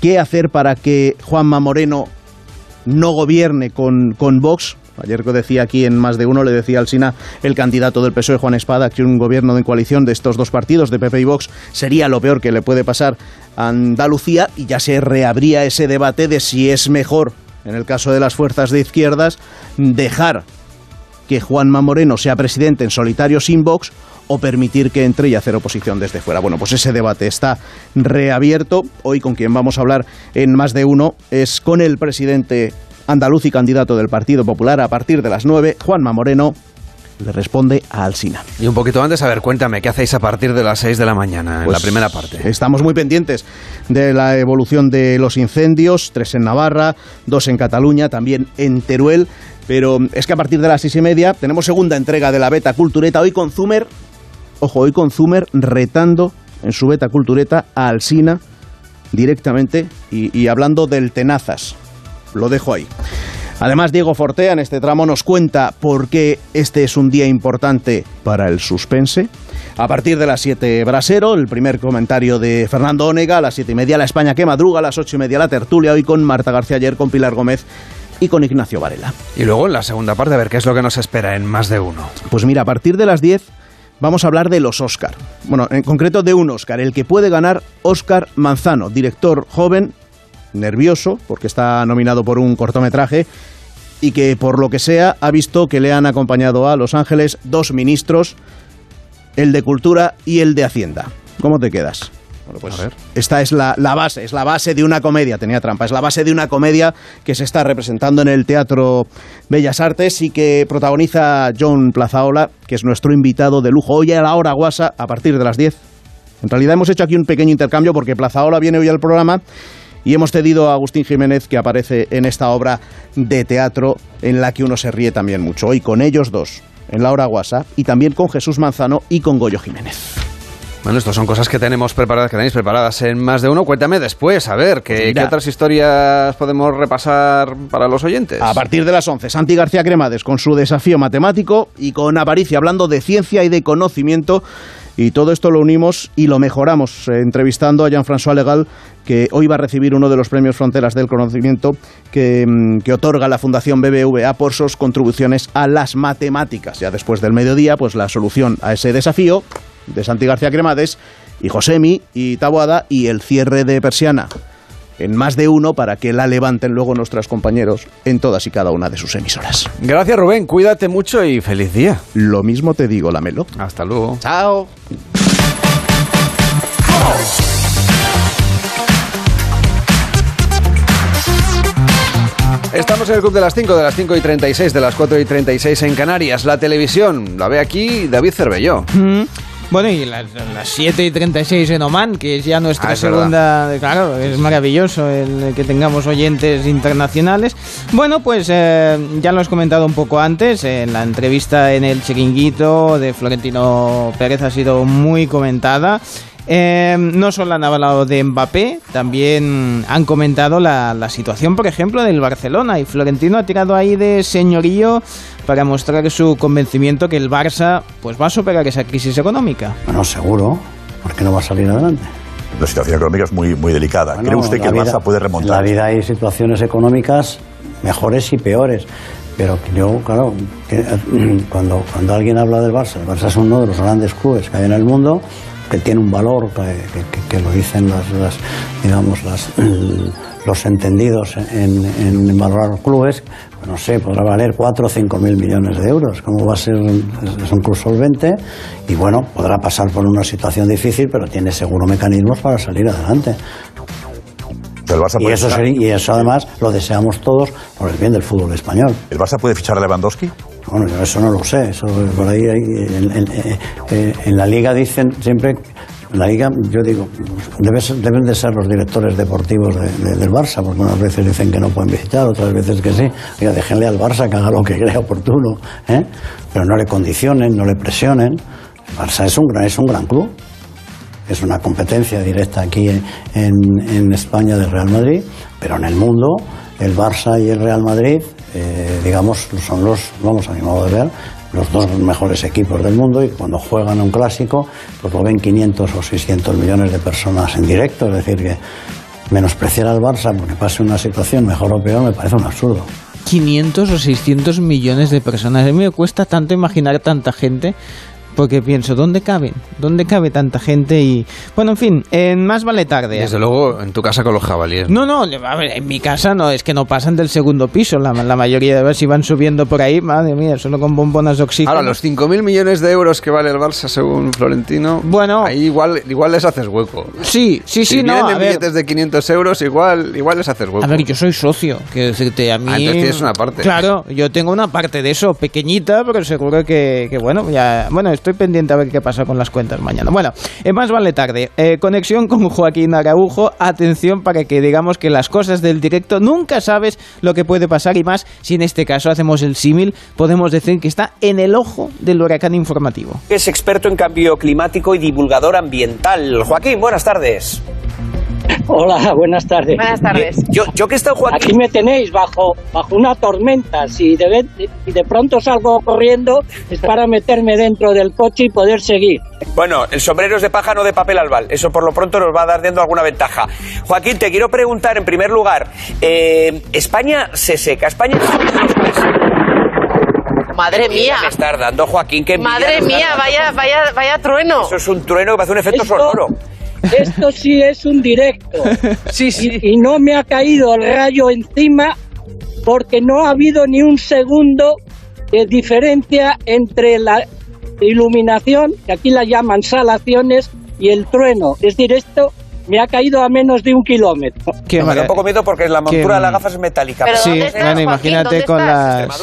¿Qué hacer para que Juanma Moreno no gobierne con, con Vox? Ayer que decía aquí en más de uno, le decía al SINA el candidato del PSOE, Juan Espada, que un gobierno de coalición de estos dos partidos, de PP y Vox, sería lo peor que le puede pasar Andalucía y ya se reabría ese debate de si es mejor, en el caso de las fuerzas de izquierdas, dejar que Juanma Moreno sea presidente en solitario sin Vox o permitir que entre y hacer oposición desde fuera. Bueno, pues ese debate está reabierto. Hoy con quien vamos a hablar en más de uno es con el presidente andaluz y candidato del Partido Popular a partir de las 9, Juanma Moreno le responde a Alsina. Y un poquito antes, a ver, cuéntame, ¿qué hacéis a partir de las 6 de la mañana en Pues la primera parte? Estamos muy pendientes de la evolución de los incendios, tres en Navarra, dos en Cataluña, también en Teruel. Pero es que a partir de las seis y media tenemos segunda entrega de la Beta Cultureta. Hoy con Zumer, ojo, hoy con Zumer retando en su Beta Cultureta a Alsina directamente y, y hablando del Tenazas. Lo dejo ahí. Además, Diego Fortea en este tramo nos cuenta por qué este es un día importante para el suspense. A partir de las 7 Brasero, el primer comentario de Fernando Onega, a las 7 y media La España que madruga, a las 8 y media la tertulia, hoy con Marta García ayer, con Pilar Gómez y con Ignacio Varela. Y luego en la segunda parte, a ver qué es lo que nos espera en más de uno. Pues mira, a partir de las 10 vamos a hablar de los Oscar. Bueno, en concreto de un Oscar, el que puede ganar Oscar Manzano, director joven, nervioso, porque está nominado por un cortometraje y que por lo que sea ha visto que le han acompañado a Los Ángeles dos ministros, el de Cultura y el de Hacienda. ¿Cómo te quedas? Bueno, pues esta es la, la base, es la base de una comedia, tenía trampa, es la base de una comedia que se está representando en el Teatro Bellas Artes y que protagoniza John Plazaola, que es nuestro invitado de lujo hoy a la hora guasa a partir de las 10. En realidad hemos hecho aquí un pequeño intercambio porque Plazaola viene hoy al programa y hemos cedido a Agustín Jiménez que aparece en esta obra de teatro en la que uno se ríe también mucho. Hoy con ellos dos, en la hora guasa, y también con Jesús Manzano y con Goyo Jiménez. Bueno, estas son cosas que tenemos preparadas, que tenéis preparadas en más de uno. Cuéntame después, a ver, ¿qué, Pues. ¿qué otras historias podemos repasar para los oyentes? A partir de las 11, Santi García Cremades con su desafío matemático y con Aparicio hablando de ciencia y de conocimiento. Y todo esto lo unimos y lo mejoramos eh, entrevistando a Jean-François Legal, que hoy va a recibir uno de los premios Fronteras del Conocimiento que, mm, que otorga la Fundación BBVA por sus contribuciones a las matemáticas. Ya después del mediodía, pues la solución a ese desafío de Santi García Cremades y Josemi y Taboada y el cierre de Persiana en más de uno para que la levanten luego nuestros compañeros en todas y cada una de sus emisoras. Gracias, Rubén. Cuídate mucho y feliz día. Lo mismo te digo, Lamelo. Hasta luego. Chao. Estamos en el Club de las 5, de las 5 y 36, de las 4 y 36 en Canarias. La televisión, la ve aquí David Cervelló. Mm. Bueno, y las, las 7 y 36 en Oman, que es ya nuestra Ah, segunda. Claro, es maravilloso el que tengamos oyentes internacionales. Bueno, pues eh, ya lo has comentado un poco antes. En la entrevista en el chiringuito de Florentino Pérez ha sido muy comentada. Eh, no solo han hablado de Mbappé, también han comentado la, la situación, por ejemplo, del Barcelona. Y Florentino ha tirado ahí de señorío para mostrar su convencimiento que el Barça pues va a superar esa crisis económica. Bueno, seguro, porque no va a salir adelante. La situación económica es muy, muy delicada. ¿Cree usted que el vida- Barça puede En remontar? la vida hay situaciones económicas mejores y peores. Pero yo, claro, que, cuando, cuando alguien habla del Barça, el Barça es uno de los grandes clubes que hay en el mundo, que tiene un valor, que, que- que- que lo dicen las, las, digamos, las, los entendidos en, en valorar los clubes, pues no sé, podrá valer 4 o 5 mil millones de euros. ¿Cómo va a ser? Es un club solvente y bueno, podrá pasar por una situación difícil, pero tiene seguro mecanismos para salir adelante. El Barça Y eso, fichar- sería- y eso además lo deseamos todos por el bien del fútbol español. ¿El Barça puede fichar a Lewandowski? Bueno, yo eso no lo sé. Eso por ahí, eh, en la liga dicen siempre, la liga yo digo, debe deben de ser los directores deportivos de- de- del Barça, porque unas veces dicen que no pueden visitar, otras veces que sí. Oiga, déjenle al Barça que haga lo que crea oportuno, ¿eh? pero no le condicionen, no le presionen. El Barça es un gran, es un gran club. Es una competencia directa aquí en España del Real Madrid, pero en el mundo el Barça y el Real Madrid, eh, digamos, son los, vamos a mi modo de ver, los dos mejores equipos del mundo y cuando juegan un clásico, pues lo ven 500 o 600 millones de personas en directo, es decir, que menospreciar al Barça porque pase una situación mejor o peor me parece un absurdo. 500 o 600 millones de personas. A mí me cuesta tanto imaginar tanta gente porque pienso, ¿dónde caben? ¿Dónde cabe tanta gente? Y bueno, en fin, en más vale tarde. Desde luego, en tu casa con los jabalíes. No, no, a ver, en mi casa no, es que no pasan del segundo piso. La, la mayoría de veces iban subiendo por ahí, madre mía, solo con bombonas de oxígeno. Ahora, los 5.000 millones de euros que vale el Barça según Florentino, bueno, ahí igual, igual les haces hueco. Sí, sí, si sí, no. a billetes de 500 euros, igual, igual les haces hueco. A ver, yo soy socio, que decirte, a mí. Ah, entonces tienes una parte. Claro, yo tengo una parte de eso, pequeñita, pero seguro que, que bueno, ya. Bueno, estoy pendiente a ver qué pasa con las cuentas mañana. Bueno, más vale tarde. Eh, conexión con Joaquín Araujo. Atención para que digamos que las cosas del directo nunca sabes lo que puede pasar y más si en este caso hacemos el símil, podemos decir que está en el ojo del huracán informativo. Es experto en cambio climático y divulgador ambiental. Joaquín, buenas tardes. Hola, buenas tardes. Buenas tardes. Yo, yo que he estado Joaquín. Aquí me tenéis bajo, bajo una tormenta. Si de, si de pronto salgo corriendo es para meterme dentro del coche y poder seguir. Bueno, el sombrero es de paja, no de papel albal. Eso por lo pronto nos va a dar dando alguna ventaja. Joaquín, te quiero preguntar en primer lugar, eh, ¿España se seca? ¿España Madre mía. Me estás dando, Joaquín, que Madre mía, vaya, vaya, vaya trueno. Eso es un trueno que va a hacer un efecto Esto- sonoro. Esto sí es un directo. Sí, sí. Y, y no me ha caído el rayo encima porque no ha habido ni un segundo de diferencia entre la iluminación, que aquí la llaman salaciones, y el trueno. Es decir, esto me ha caído a menos de un kilómetro. Qué me da un poco miedo porque la montura de las gafas es metálica. sí, bueno, imagínate con las...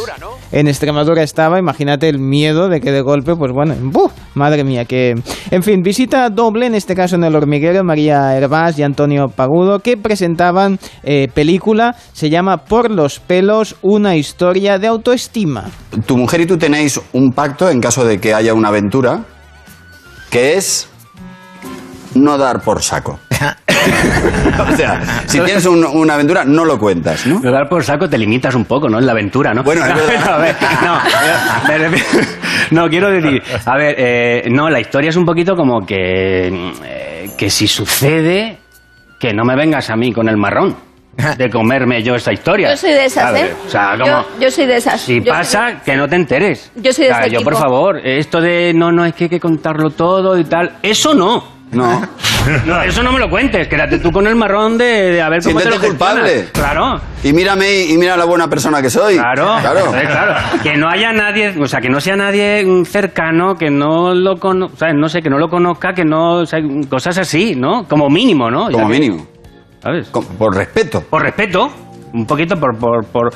En Extremadura estaba, imagínate el miedo de que de golpe, pues bueno, ¡buf! madre mía, que... En fin, visita doble, en este caso en el hormiguero, María Hervás y Antonio Pagudo, que presentaban eh, película, se llama Por los pelos, una historia de autoestima. Tu mujer y tú tenéis un pacto en caso de que haya una aventura, que es no dar por saco. o sea, si tienes un- una aventura, no lo cuentas, ¿no? No dar por saco te limitas un poco, ¿no? En la aventura, ¿no? Bueno, no, verdad. a ver, no, no, quiero decir, a ver, eh, no, la historia es un poquito como que, eh, que si sucede, que no me vengas a mí con el marrón de comerme yo esa historia. Yo soy de esas, ¿sabes? ¿eh? O sea, como... Yo, yo soy de esas. Si Yo pasa, que no te enteres. Yo soy de O sea, ese Yo, por favor, esto de no, no, es que hay que contarlo todo y tal, eso no. No. No, eso no me lo cuentes, quédate tú con el marrón de, de a ver cómo te Siéntete lo gestionas. culpable. Claro. Y mírame y mira la buena persona que soy. Claro, Claro. entonces, claro. Que no haya nadie, o sea, que no sea nadie cercano, que no lo conozca, no sé, que no lo conozca, que no, o sea, cosas así, ¿no? Como mínimo, ¿no? Como que- mínimo. ¿Sabes? Por respeto. Por respeto. Un poquito por, por, por,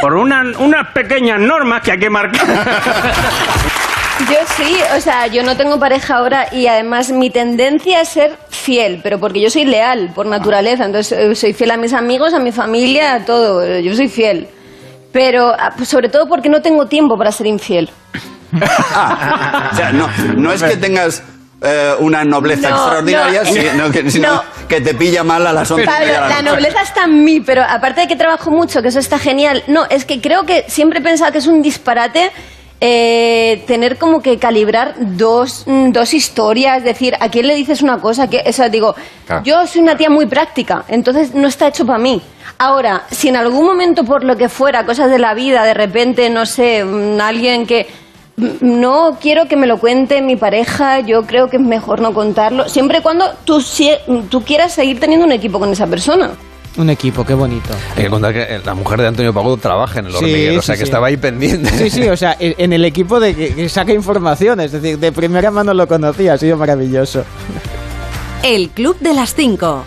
por una- unas pequeñas normas que hay que marcar. Yo sí, o sea, yo no tengo pareja ahora y además mi tendencia es ser fiel, pero porque yo soy leal por naturaleza, entonces eh, soy fiel a mis amigos, a mi familia, a todo, eh, yo soy fiel. Pero ah, pues, sobre todo porque no tengo tiempo para ser infiel. O sea, no, no es que tengas eh, una nobleza No, extraordinaria, no. sino, que, sino No. que te pilla mal a las 11 Pablo, de la la nobleza está en mí, pero aparte de que trabajo mucho, que eso está genial, no, es que creo que siempre he pensado que es un disparate eh, tener como que calibrar dos, mm, dos historias, decir, ¿a quién le dices una cosa? Que, o sea, digo, yo soy una tía muy práctica, entonces no está hecho para mí. Ahora, si en algún momento, por lo que fuera, cosas de la vida, de repente, no sé, mm, alguien que mm, no quiero que me lo cuente mi pareja, yo creo que es mejor no contarlo, siempre y cuando tú, tú quieras seguir teniendo un equipo con esa persona. Un equipo, qué bonito. Hay que contar que eh, la mujer de Antonio Pagudo trabaja en el Sí, hormiguero, o sea sí, que sí. estaba ahí pendiente. Sí, sí, o sea, en el equipo de que, saca información, es decir, de primera mano lo conocía, ha sido maravilloso. El Club de las 5.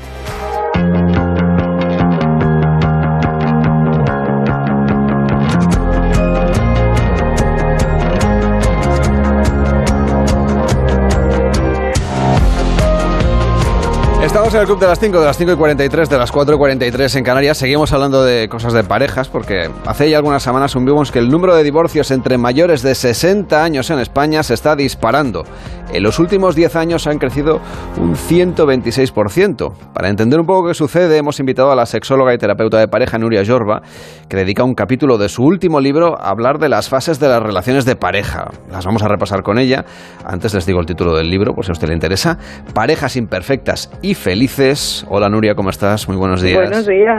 Estamos en el Club de las 5, de las 5 y 43, de las 4 y 43 en Canarias. Seguimos hablando de cosas de parejas, porque hace ya algunas semanas vimos que el número de divorcios entre mayores de 60 años en España se está disparando. En los últimos 10 años han crecido un 126%. Para entender un poco qué sucede, hemos invitado a la sexóloga y terapeuta de pareja Nuria Jorba, que dedica un capítulo de su último libro a hablar de las fases de las relaciones de pareja. Las vamos a repasar con ella. Antes les digo el título del libro, por si a usted le interesa. Parejas imperfectas y felices. Hola Nuria, ¿cómo estás? Muy buenos días. Buenos días.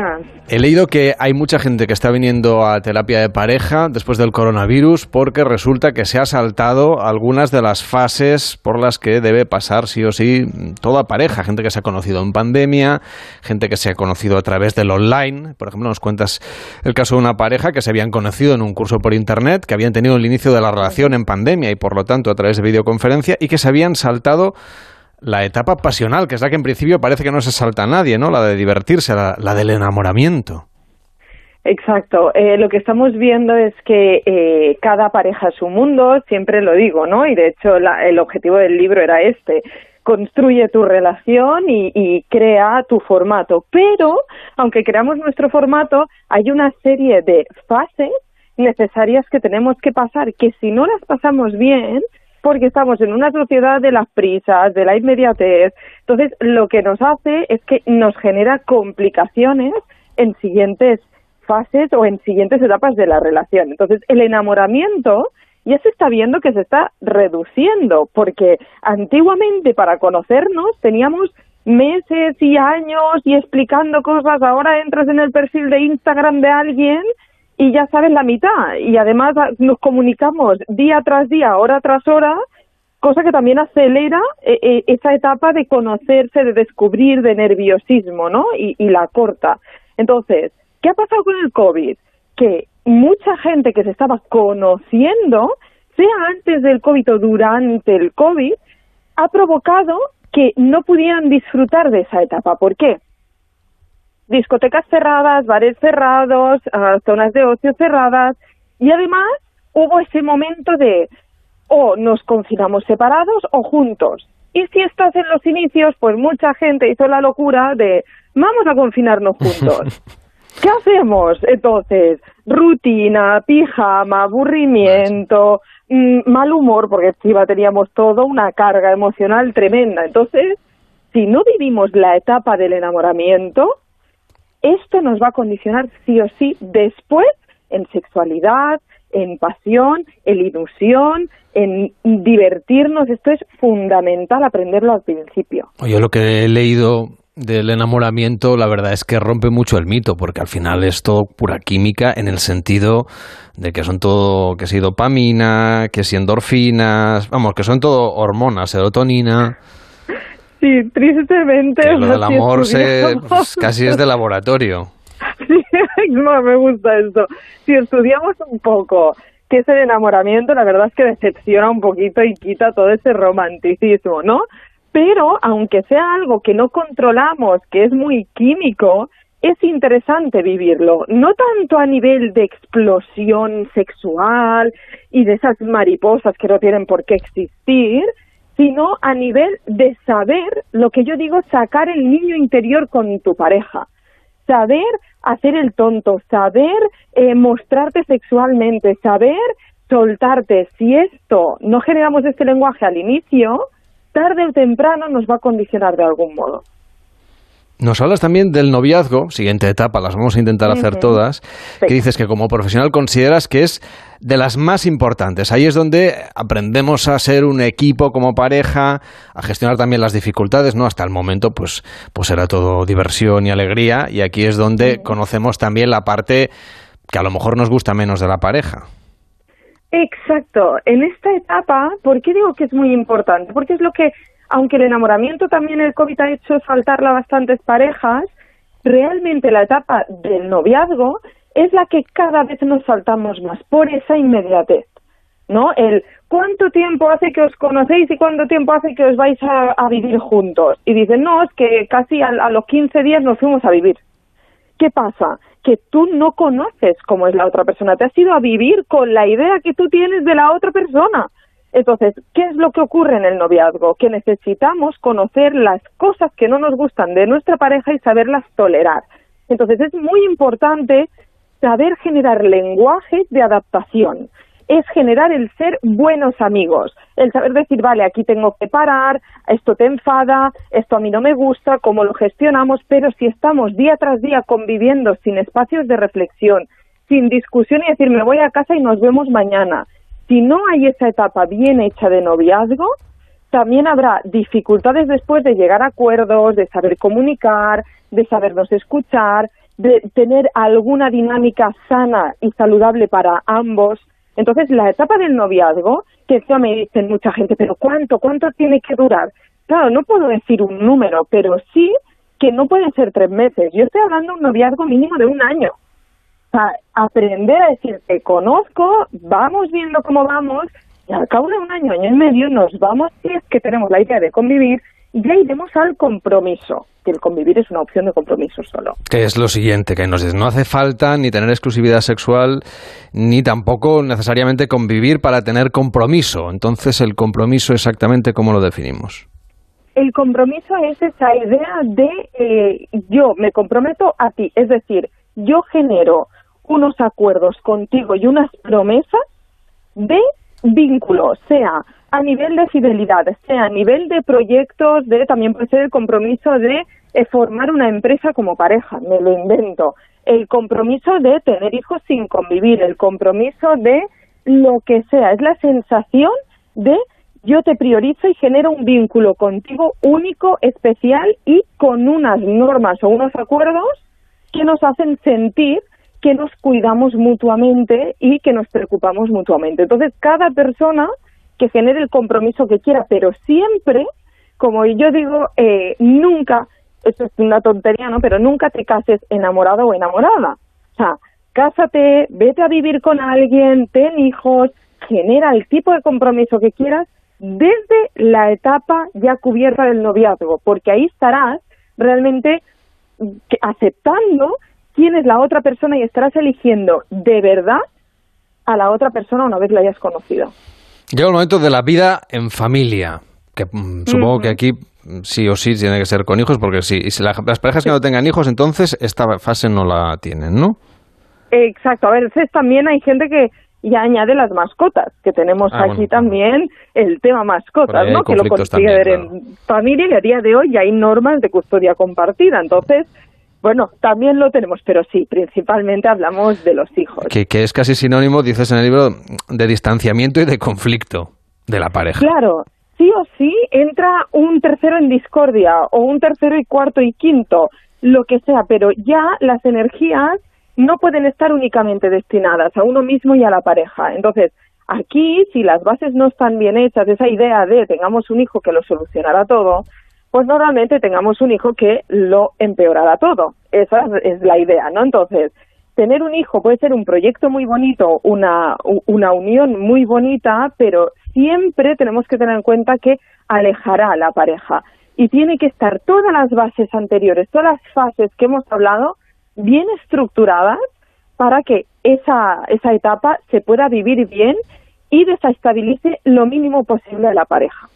He leído que hay mucha gente que está viniendo a terapia de pareja después del coronavirus porque resulta que se ha saltado algunas de las fases por las que debe pasar sí o sí toda pareja. Gente que se ha conocido en pandemia, gente que se ha conocido a través del online. Por ejemplo, nos cuentas el caso de una pareja que se habían conocido en un curso por internet, que habían tenido el inicio de la relación en pandemia y por lo tanto a través de videoconferencia y que se habían saltado la etapa pasional, que es la que en principio parece que no se salta a nadie, ¿no? La de divertirse, la, del enamoramiento. Exacto. Eh, lo que estamos viendo es que eh, cada pareja es un mundo, siempre lo digo, ¿no? Y de hecho el objetivo del libro era este. Construye tu relación y, y crea tu formato. Pero, aunque creamos nuestro formato, hay una serie de fases necesarias que tenemos que pasar, que si no las pasamos bien, porque estamos en una sociedad de las prisas, de la inmediatez. Entonces, lo que nos hace es que nos genera complicaciones en siguientes fases o en siguientes etapas de la relación. Entonces, el enamoramiento ya se está viendo que se está reduciendo, porque antiguamente para conocernos teníamos meses y años y explicando cosas, ahora entras en el perfil de Instagram de alguien y ya sabes la mitad. Y además nos comunicamos día tras día, hora tras hora, cosa que también acelera eh, eh, esa etapa de conocerse, de descubrir, de nerviosismo, ¿no? Y, y la corta. Entonces, ¿qué ha pasado con el COVID? Que mucha gente que se estaba conociendo, sea antes del COVID o durante el COVID, ha provocado que no pudieran disfrutar de esa etapa. ¿Por qué? discotecas cerradas, bares cerrados, ah, zonas de ocio cerradas y además hubo ese momento de o nos confinamos separados o juntos. Y si estás en los inicios, pues mucha gente hizo la locura de vamos a confinarnos juntos. ¿Qué hacemos? Entonces, rutina, pijama, aburrimiento, mm, mal humor, porque encima teníamos todo una carga emocional tremenda. Entonces, si no vivimos la etapa del enamoramiento, esto nos va a condicionar sí o sí después en sexualidad, en pasión, en ilusión, en divertirnos. Esto es fundamental aprenderlo al principio. Yo lo que he leído del enamoramiento, la verdad es que rompe mucho el mito, porque al final es todo pura química en el sentido de que son todo, que si dopamina, que si endorfinas, vamos, que son todo hormonas, serotonina. Sí, tristemente. lo del amor se, pues, casi es de laboratorio. Sí, no, me gusta esto. Si estudiamos un poco qué es el enamoramiento, la verdad es que decepciona un poquito y quita todo ese romanticismo, ¿no? Pero aunque sea algo que no controlamos, que es muy químico, es interesante vivirlo, no tanto a nivel de explosión sexual y de esas mariposas que no tienen por qué existir, sino a nivel de saber lo que yo digo, sacar el niño interior con tu pareja, saber hacer el tonto, saber eh, mostrarte sexualmente, saber soltarte. Si esto no generamos este lenguaje al inicio, tarde o temprano nos va a condicionar de algún modo. Nos hablas también del noviazgo, siguiente etapa, las vamos a intentar hacer todas, que dices que como profesional consideras que es de las más importantes. Ahí es donde aprendemos a ser un equipo como pareja, a gestionar también las dificultades, ¿no? Hasta el momento, pues, pues era todo diversión y alegría, y aquí es donde conocemos también la parte que a lo mejor nos gusta menos de la pareja. Exacto. En esta etapa, ¿por qué digo que es muy importante? Porque es lo que aunque el enamoramiento también el COVID ha hecho saltarla a bastantes parejas, realmente la etapa del noviazgo es la que cada vez nos saltamos más por esa inmediatez, ¿no? El cuánto tiempo hace que os conocéis y cuánto tiempo hace que os vais a, vivir juntos. Y dicen, no, es que casi a, a los 15 días nos fuimos a vivir. ¿Qué pasa? Que tú no conoces cómo es la otra persona, te has ido a vivir con la idea que tú tienes de la otra persona. Entonces, ¿qué es lo que ocurre en el noviazgo? Que necesitamos conocer las cosas que no nos gustan de nuestra pareja y saberlas tolerar. Entonces, es muy importante saber generar lenguajes de adaptación. Es generar el ser buenos amigos, el saber decir, vale, aquí tengo que parar, esto te enfada, esto a mí no me gusta, cómo lo gestionamos, pero si estamos día tras día conviviendo sin espacios de reflexión, sin discusión y decir, me voy a casa y nos vemos mañana, si no hay esa etapa bien hecha de noviazgo, también habrá dificultades después de llegar a acuerdos, de saber comunicar, de sabernos escuchar, de tener alguna dinámica sana y saludable para ambos. Entonces, la etapa del noviazgo, que esto me dicen mucha gente, pero ¿cuánto? ¿Cuánto tiene que durar? Claro, no puedo decir un número, pero sí que no pueden ser tres meses. Yo estoy hablando de un noviazgo mínimo de un año. O sea, aprender a decir, te conozco, vamos viendo cómo vamos, y al cabo de un año, año y medio, nos vamos, si es que tenemos la idea de convivir, y ya iremos al compromiso, que el convivir es una opción de compromiso solo. Que es lo siguiente, que nos dice, no hace falta ni tener exclusividad sexual, ni tampoco necesariamente convivir para tener compromiso. Entonces, ¿el compromiso exactamente cómo lo definimos? El compromiso es esa idea de eh, yo me comprometo a ti, es decir, yo genero unos acuerdos contigo y unas promesas de vínculo, sea a nivel de fidelidad, sea a nivel de proyectos, de también puede ser el compromiso de eh, formar una empresa como pareja, me lo invento, el compromiso de tener hijos sin convivir, el compromiso de lo que sea, es la sensación de yo te priorizo y genero un vínculo contigo único, especial y con unas normas o unos acuerdos que nos hacen sentir que nos cuidamos mutuamente y que nos preocupamos mutuamente. Entonces, cada persona que genere el compromiso que quiera, pero siempre, como yo digo, eh, nunca, esto es una tontería, ¿no? Pero nunca te cases enamorado o enamorada. O sea, cásate, vete a vivir con alguien, ten hijos, genera el tipo de compromiso que quieras desde la etapa ya cubierta del noviazgo, porque ahí estarás realmente aceptando quién es la otra persona y estarás eligiendo de verdad a la otra persona una vez la hayas conocido. Llega el momento de la vida en familia, que mm, supongo que aquí mm, sí o sí tiene que ser con hijos, porque si, las parejas que no tengan hijos, entonces esta fase no la tienen, ¿no? Exacto, a veces también hay gente que y añade las mascotas, que tenemos Ah, aquí bueno. también el tema mascotas, ¿no? Que lo conflictos consigue ver también, en familia y a día de hoy ya hay normas de custodia compartida. Entonces, bueno, también lo tenemos, pero sí, principalmente hablamos de los hijos. Que, que es casi sinónimo, dices en el libro, de distanciamiento y de conflicto de la pareja. Claro, sí o sí entra un tercero en discordia o un tercero y cuarto y quinto, lo que sea, pero ya las energías no pueden estar únicamente destinadas a uno mismo y a la pareja. Entonces, aquí, si las bases no están bien hechas, esa idea de tengamos un hijo que lo solucionará todo, pues normalmente tengamos un hijo que lo empeorará todo. Esa es la idea, ¿no? Entonces, tener un hijo puede ser un proyecto muy bonito, una, una unión muy bonita, pero siempre tenemos que tener en cuenta que alejará a la pareja. Y tiene que estar todas las bases anteriores, todas las fases que hemos hablado, bien estructuradas para que esa, esa etapa se pueda vivir bien y desestabilice lo mínimo posible a la pareja.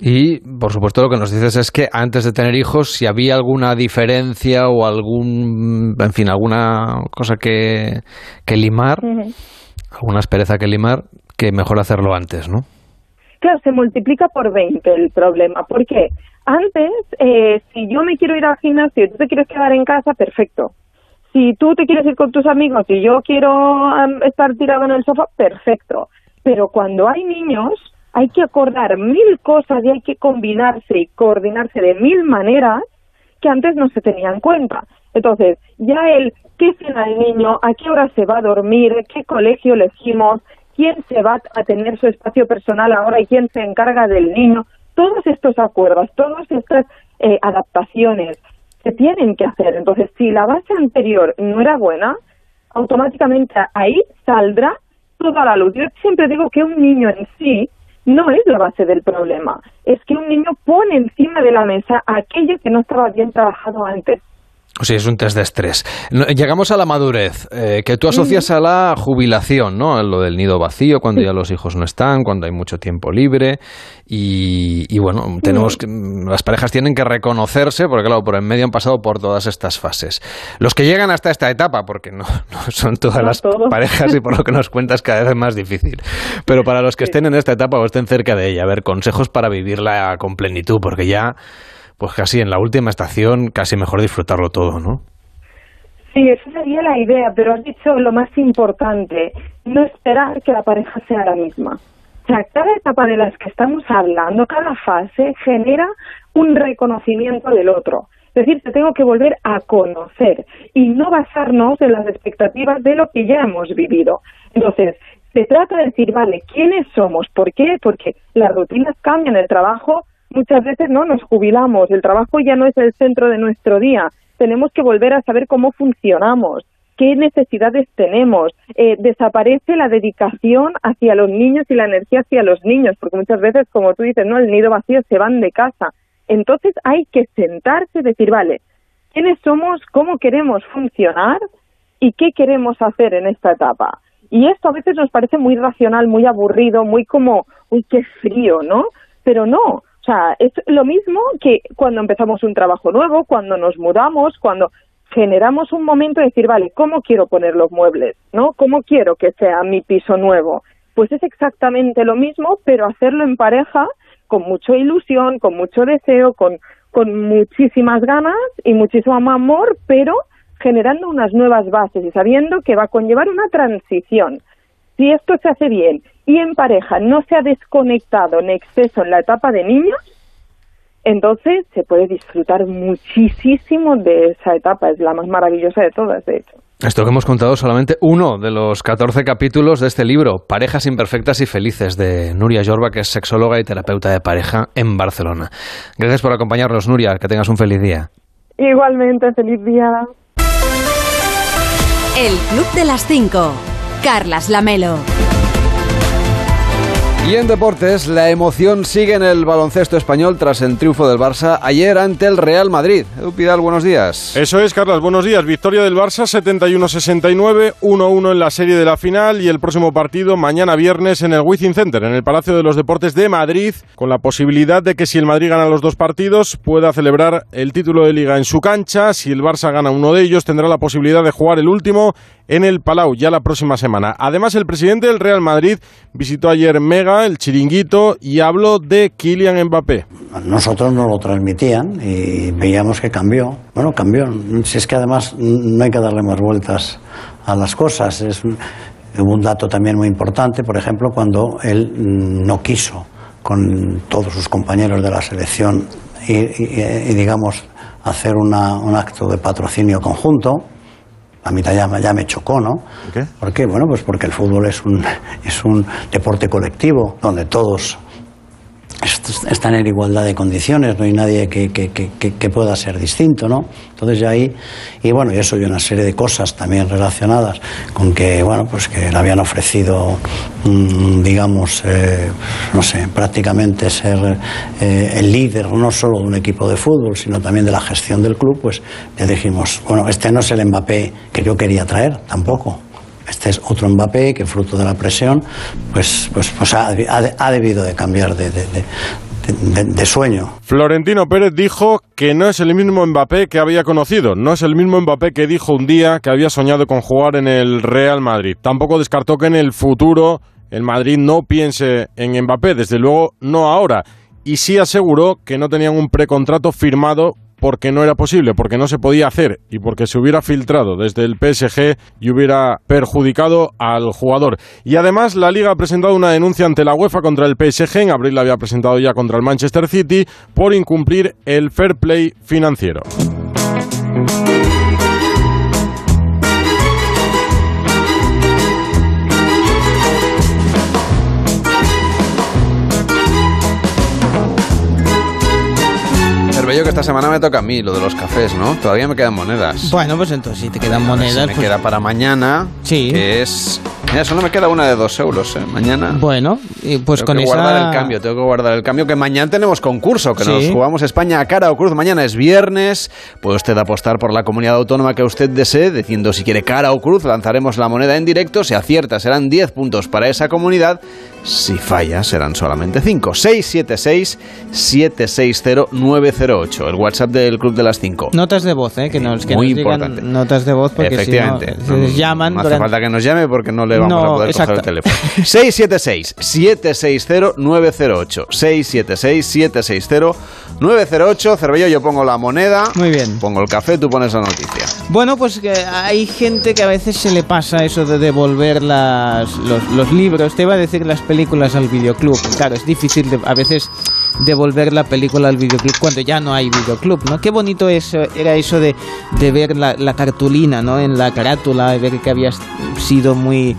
Y, por supuesto, lo que nos dices es que antes de tener hijos, si había alguna diferencia o algún, en fin, alguna cosa que, que limar, alguna aspereza que limar, que mejor hacerlo antes, ¿no? Claro, se multiplica por 20 el problema. ¿Por qué? Antes, eh, si yo me quiero ir al gimnasio y tú te quieres quedar en casa, perfecto. Si tú te quieres ir con tus amigos y yo quiero estar tirado en el sofá, perfecto. Pero cuando hay niños, hay que acordar mil cosas y hay que combinarse y coordinarse de mil maneras que antes no se tenían en cuenta. Entonces, ya el qué cena el niño, a qué hora se va a dormir, qué colegio elegimos, quién se va a tener su espacio personal ahora y quién se encarga del niño, todos estos acuerdos, todas estas eh, adaptaciones se tienen que hacer. Entonces, si la base anterior no era buena, automáticamente ahí saldrá toda la luz. Yo siempre digo que un niño en sí no es la base del problema, es que un niño pone encima de la mesa aquello que no estaba bien trabajado antes. O sea, es un test de estrés. Llegamos a la madurez, eh, que tú asocias a la jubilación, ¿no? Lo del nido vacío, cuando ya los hijos no están, cuando hay mucho tiempo libre. Y, y bueno, tenemos que, las parejas tienen que reconocerse, porque claro, por en medio han pasado por todas estas fases. Los que llegan hasta esta etapa, porque no, no son todas No las todos. parejas y por lo que nos cuentas cada vez es más difícil. Pero para los que estén en esta etapa o estén cerca de ella, a ver, consejos para vivirla con plenitud, porque ya, pues casi en la última estación, casi mejor disfrutarlo todo, ¿no? Sí, esa sería la idea, pero has dicho lo más importante, no esperar que la pareja sea la misma. O sea, cada etapa de las que estamos hablando, cada fase genera un reconocimiento del otro. Es decir, te tengo que volver a conocer y no basarnos en las expectativas de lo que ya hemos vivido. Entonces, se trata de decir, vale, ¿quiénes somos? ¿Por qué? Porque las rutinas cambian, el trabajo muchas veces no nos jubilamos, el trabajo ya no es el centro de nuestro día. Tenemos que volver a saber cómo funcionamos, qué necesidades tenemos. Eh, desaparece la dedicación hacia los niños y la energía hacia los niños, porque muchas veces, como tú dices, no, el nido vacío se van de casa. Entonces hay que sentarse y decir, vale, ¿quiénes somos? ¿Cómo queremos funcionar? ¿Y qué queremos hacer en esta etapa? Y esto a veces nos parece muy racional, muy aburrido, muy como, uy, qué frío, ¿no? Pero no, o sea, es lo mismo que cuando empezamos un trabajo nuevo, cuando nos mudamos, cuando generamos un momento de decir, vale, ¿cómo quiero poner los muebles? ¿No? ¿Cómo quiero que sea mi piso nuevo? Pues es exactamente lo mismo, pero hacerlo en pareja con mucha ilusión, con mucho deseo, con, con muchísimas ganas y muchísimo amor, pero generando unas nuevas bases y sabiendo que va a conllevar una transición. Si esto se hace bien y en pareja no se ha desconectado en exceso en la etapa de niños, entonces se puede disfrutar muchísimo de esa etapa, es la más maravillosa de todas, de hecho. Esto que hemos contado solamente uno de los 14 capítulos de este libro, Parejas imperfectas y felices, de Nuria Yorba, que es sexóloga y terapeuta de pareja en Barcelona. Gracias por acompañarnos, Nuria, que tengas un feliz día. Igualmente, feliz día. El Club de las Cinco. Carlas Lamelo. Y en deportes, la emoción sigue en el baloncesto español tras el triunfo del Barça ayer ante el Real Madrid. Edu Pidal, buenos días. Eso es, Carlos, buenos días. Victoria del Barça 71-69, 1-1 en la serie de la final y el próximo partido mañana viernes en el Wizzing Center, en el Palacio de los Deportes de Madrid, con la posibilidad de que si el Madrid gana los dos partidos pueda celebrar el título de liga en su cancha. Si el Barça gana uno de ellos, tendrá la posibilidad de jugar el último en el Palau ya la próxima semana. Además, el presidente del Real Madrid visitó ayer Mega, el chiringuito, y habló de Kylian Mbappé. Nosotros nos lo transmitían y veíamos que cambió. Bueno, cambió. Si es que además no hay que darle más vueltas a las cosas. Es un dato también muy importante, por ejemplo, cuando él no quiso con todos sus compañeros de la selección y, digamos, hacer una, un acto de patrocinio conjunto a mí ya, ya me chocó, ¿no? ¿Por qué? ¿Por qué? Bueno, pues porque el fútbol es un, es un deporte colectivo donde todos están en igualdad de condiciones, no hay nadie que, que, que, pueda ser distinto, ¿no? Entonces ya ahí, y bueno, y eso y una serie de cosas también relacionadas con que, bueno, pues que le habían ofrecido, mm, digamos, eh, no sé, prácticamente ser eh, el líder no solo de un equipo de fútbol, sino también de la gestión del club, pues ya dijimos, bueno, este no es el Mbappé que yo quería traer, tampoco. Este es otro Mbappé que fruto de la presión pues, pues, pues ha, debido de cambiar de, de, sueño. Florentino Pérez dijo que no es el mismo Mbappé que había conocido, no es el mismo Mbappé que dijo un día que había soñado con jugar en el Real Madrid. Tampoco descartó que en el futuro el Madrid no piense en Mbappé, desde luego no ahora. Y sí aseguró que no tenían un precontrato firmado porque no era posible, porque no se podía hacer y porque se hubiera filtrado desde el PSG y hubiera perjudicado al jugador. Y además la liga ha presentado una denuncia ante la UEFA contra el PSG, en abril la había presentado ya contra el Manchester City, por incumplir el fair play financiero. Yo que esta semana me toca a mí lo de los cafés, ¿no? Todavía me quedan monedas. Bueno, pues entonces si te quedan monedas. me pues queda para mañana. Sí. Que es. Mira, solo me queda una de dos euros, ¿eh? Mañana. Bueno, y pues tengo con que esa. guardar el cambio, tengo que guardar el cambio. Que mañana tenemos concurso, que nos jugamos España a cara o cruz. Mañana es viernes. Puede usted apostar por la comunidad autónoma que usted desee, diciendo si quiere cara o cruz. Lanzaremos la moneda en directo. Si acierta, serán 10 puntos para esa comunidad. Si falla, serán solamente 5. 676-760-908. El WhatsApp del Club de las 5. Notas de voz, ¿eh? Que nos, que Muy nos digan importante. notas de voz porque si no, Efectivamente. se les llaman. No hace durante- falta que nos llame porque no le vamos No, a poder exacto. coger el teléfono. 676-760-908. 676-760-908. Cervello, yo pongo la moneda. Muy bien. Pongo el café, tú pones la noticia. Bueno, pues que hay gente que a veces se le pasa eso de devolver las, los, los libros. Te iba a decir las películas al videoclub. Claro, es difícil de- a veces devolver la película al videoclub cuando ya no hay videoclub, ¿no? Qué bonito es, era eso de, de ver la, la cartulina, ¿no? En la carátula, de ver que había sido muy...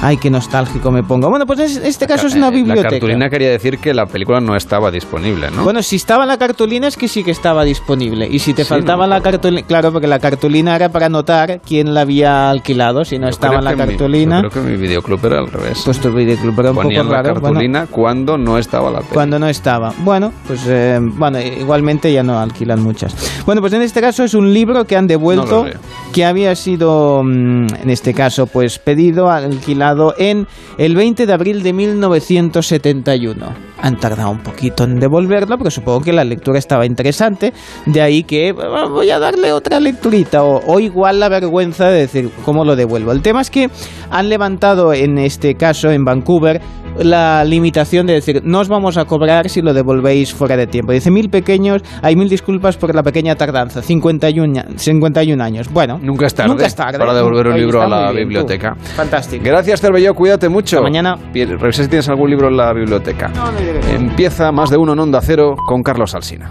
Ay, qué nostálgico me pongo. Bueno, pues en este caso es una La biblioteca. cartulina quería decir que la película no estaba disponible, ¿no? Bueno, si estaba la cartulina es que sí que estaba disponible. Y si te Sí, faltaba no, la cartulina, claro, porque la cartulina era para anotar quién la había alquilado. Si no Yo estaba en la mi- cartulina, yo creo que mi videoclub era al revés. pues tu videoclub era un Ponían poco la raro. bueno. cartulina cuando no estaba la peli. Cuando no estaba. Bueno, pues eh, bueno, igualmente ya no alquilan muchas. Bueno, pues en este caso es un libro que han devuelto, que había sido, mm, en este caso, pues pedido, alquilado en el 20 de abril de 1971. Han tardado un poquito en devolverlo, porque supongo que la lectura estaba interesante. De ahí que voy a darle otra lecturita, o igual la vergüenza de decir cómo lo devuelvo. El tema es que han levantado en este caso en Vancouver la limitación de decir no os vamos a cobrar si lo devolvéis fuera de tiempo. Dice mil pequeños, hay mil disculpas por la pequeña tardanza, 51, a- 51 años. Bueno, Nunca es tarde, Nunca es tarde. para devolver un Ahí libro a la tú. biblioteca. Fantástico. Gracias, Cervelló. Cuídate mucho. Hasta mañana. Revisa si tienes algún libro en la biblioteca. No, no llegué. Empieza más de uno en Onda Cero con Carlos Alsina.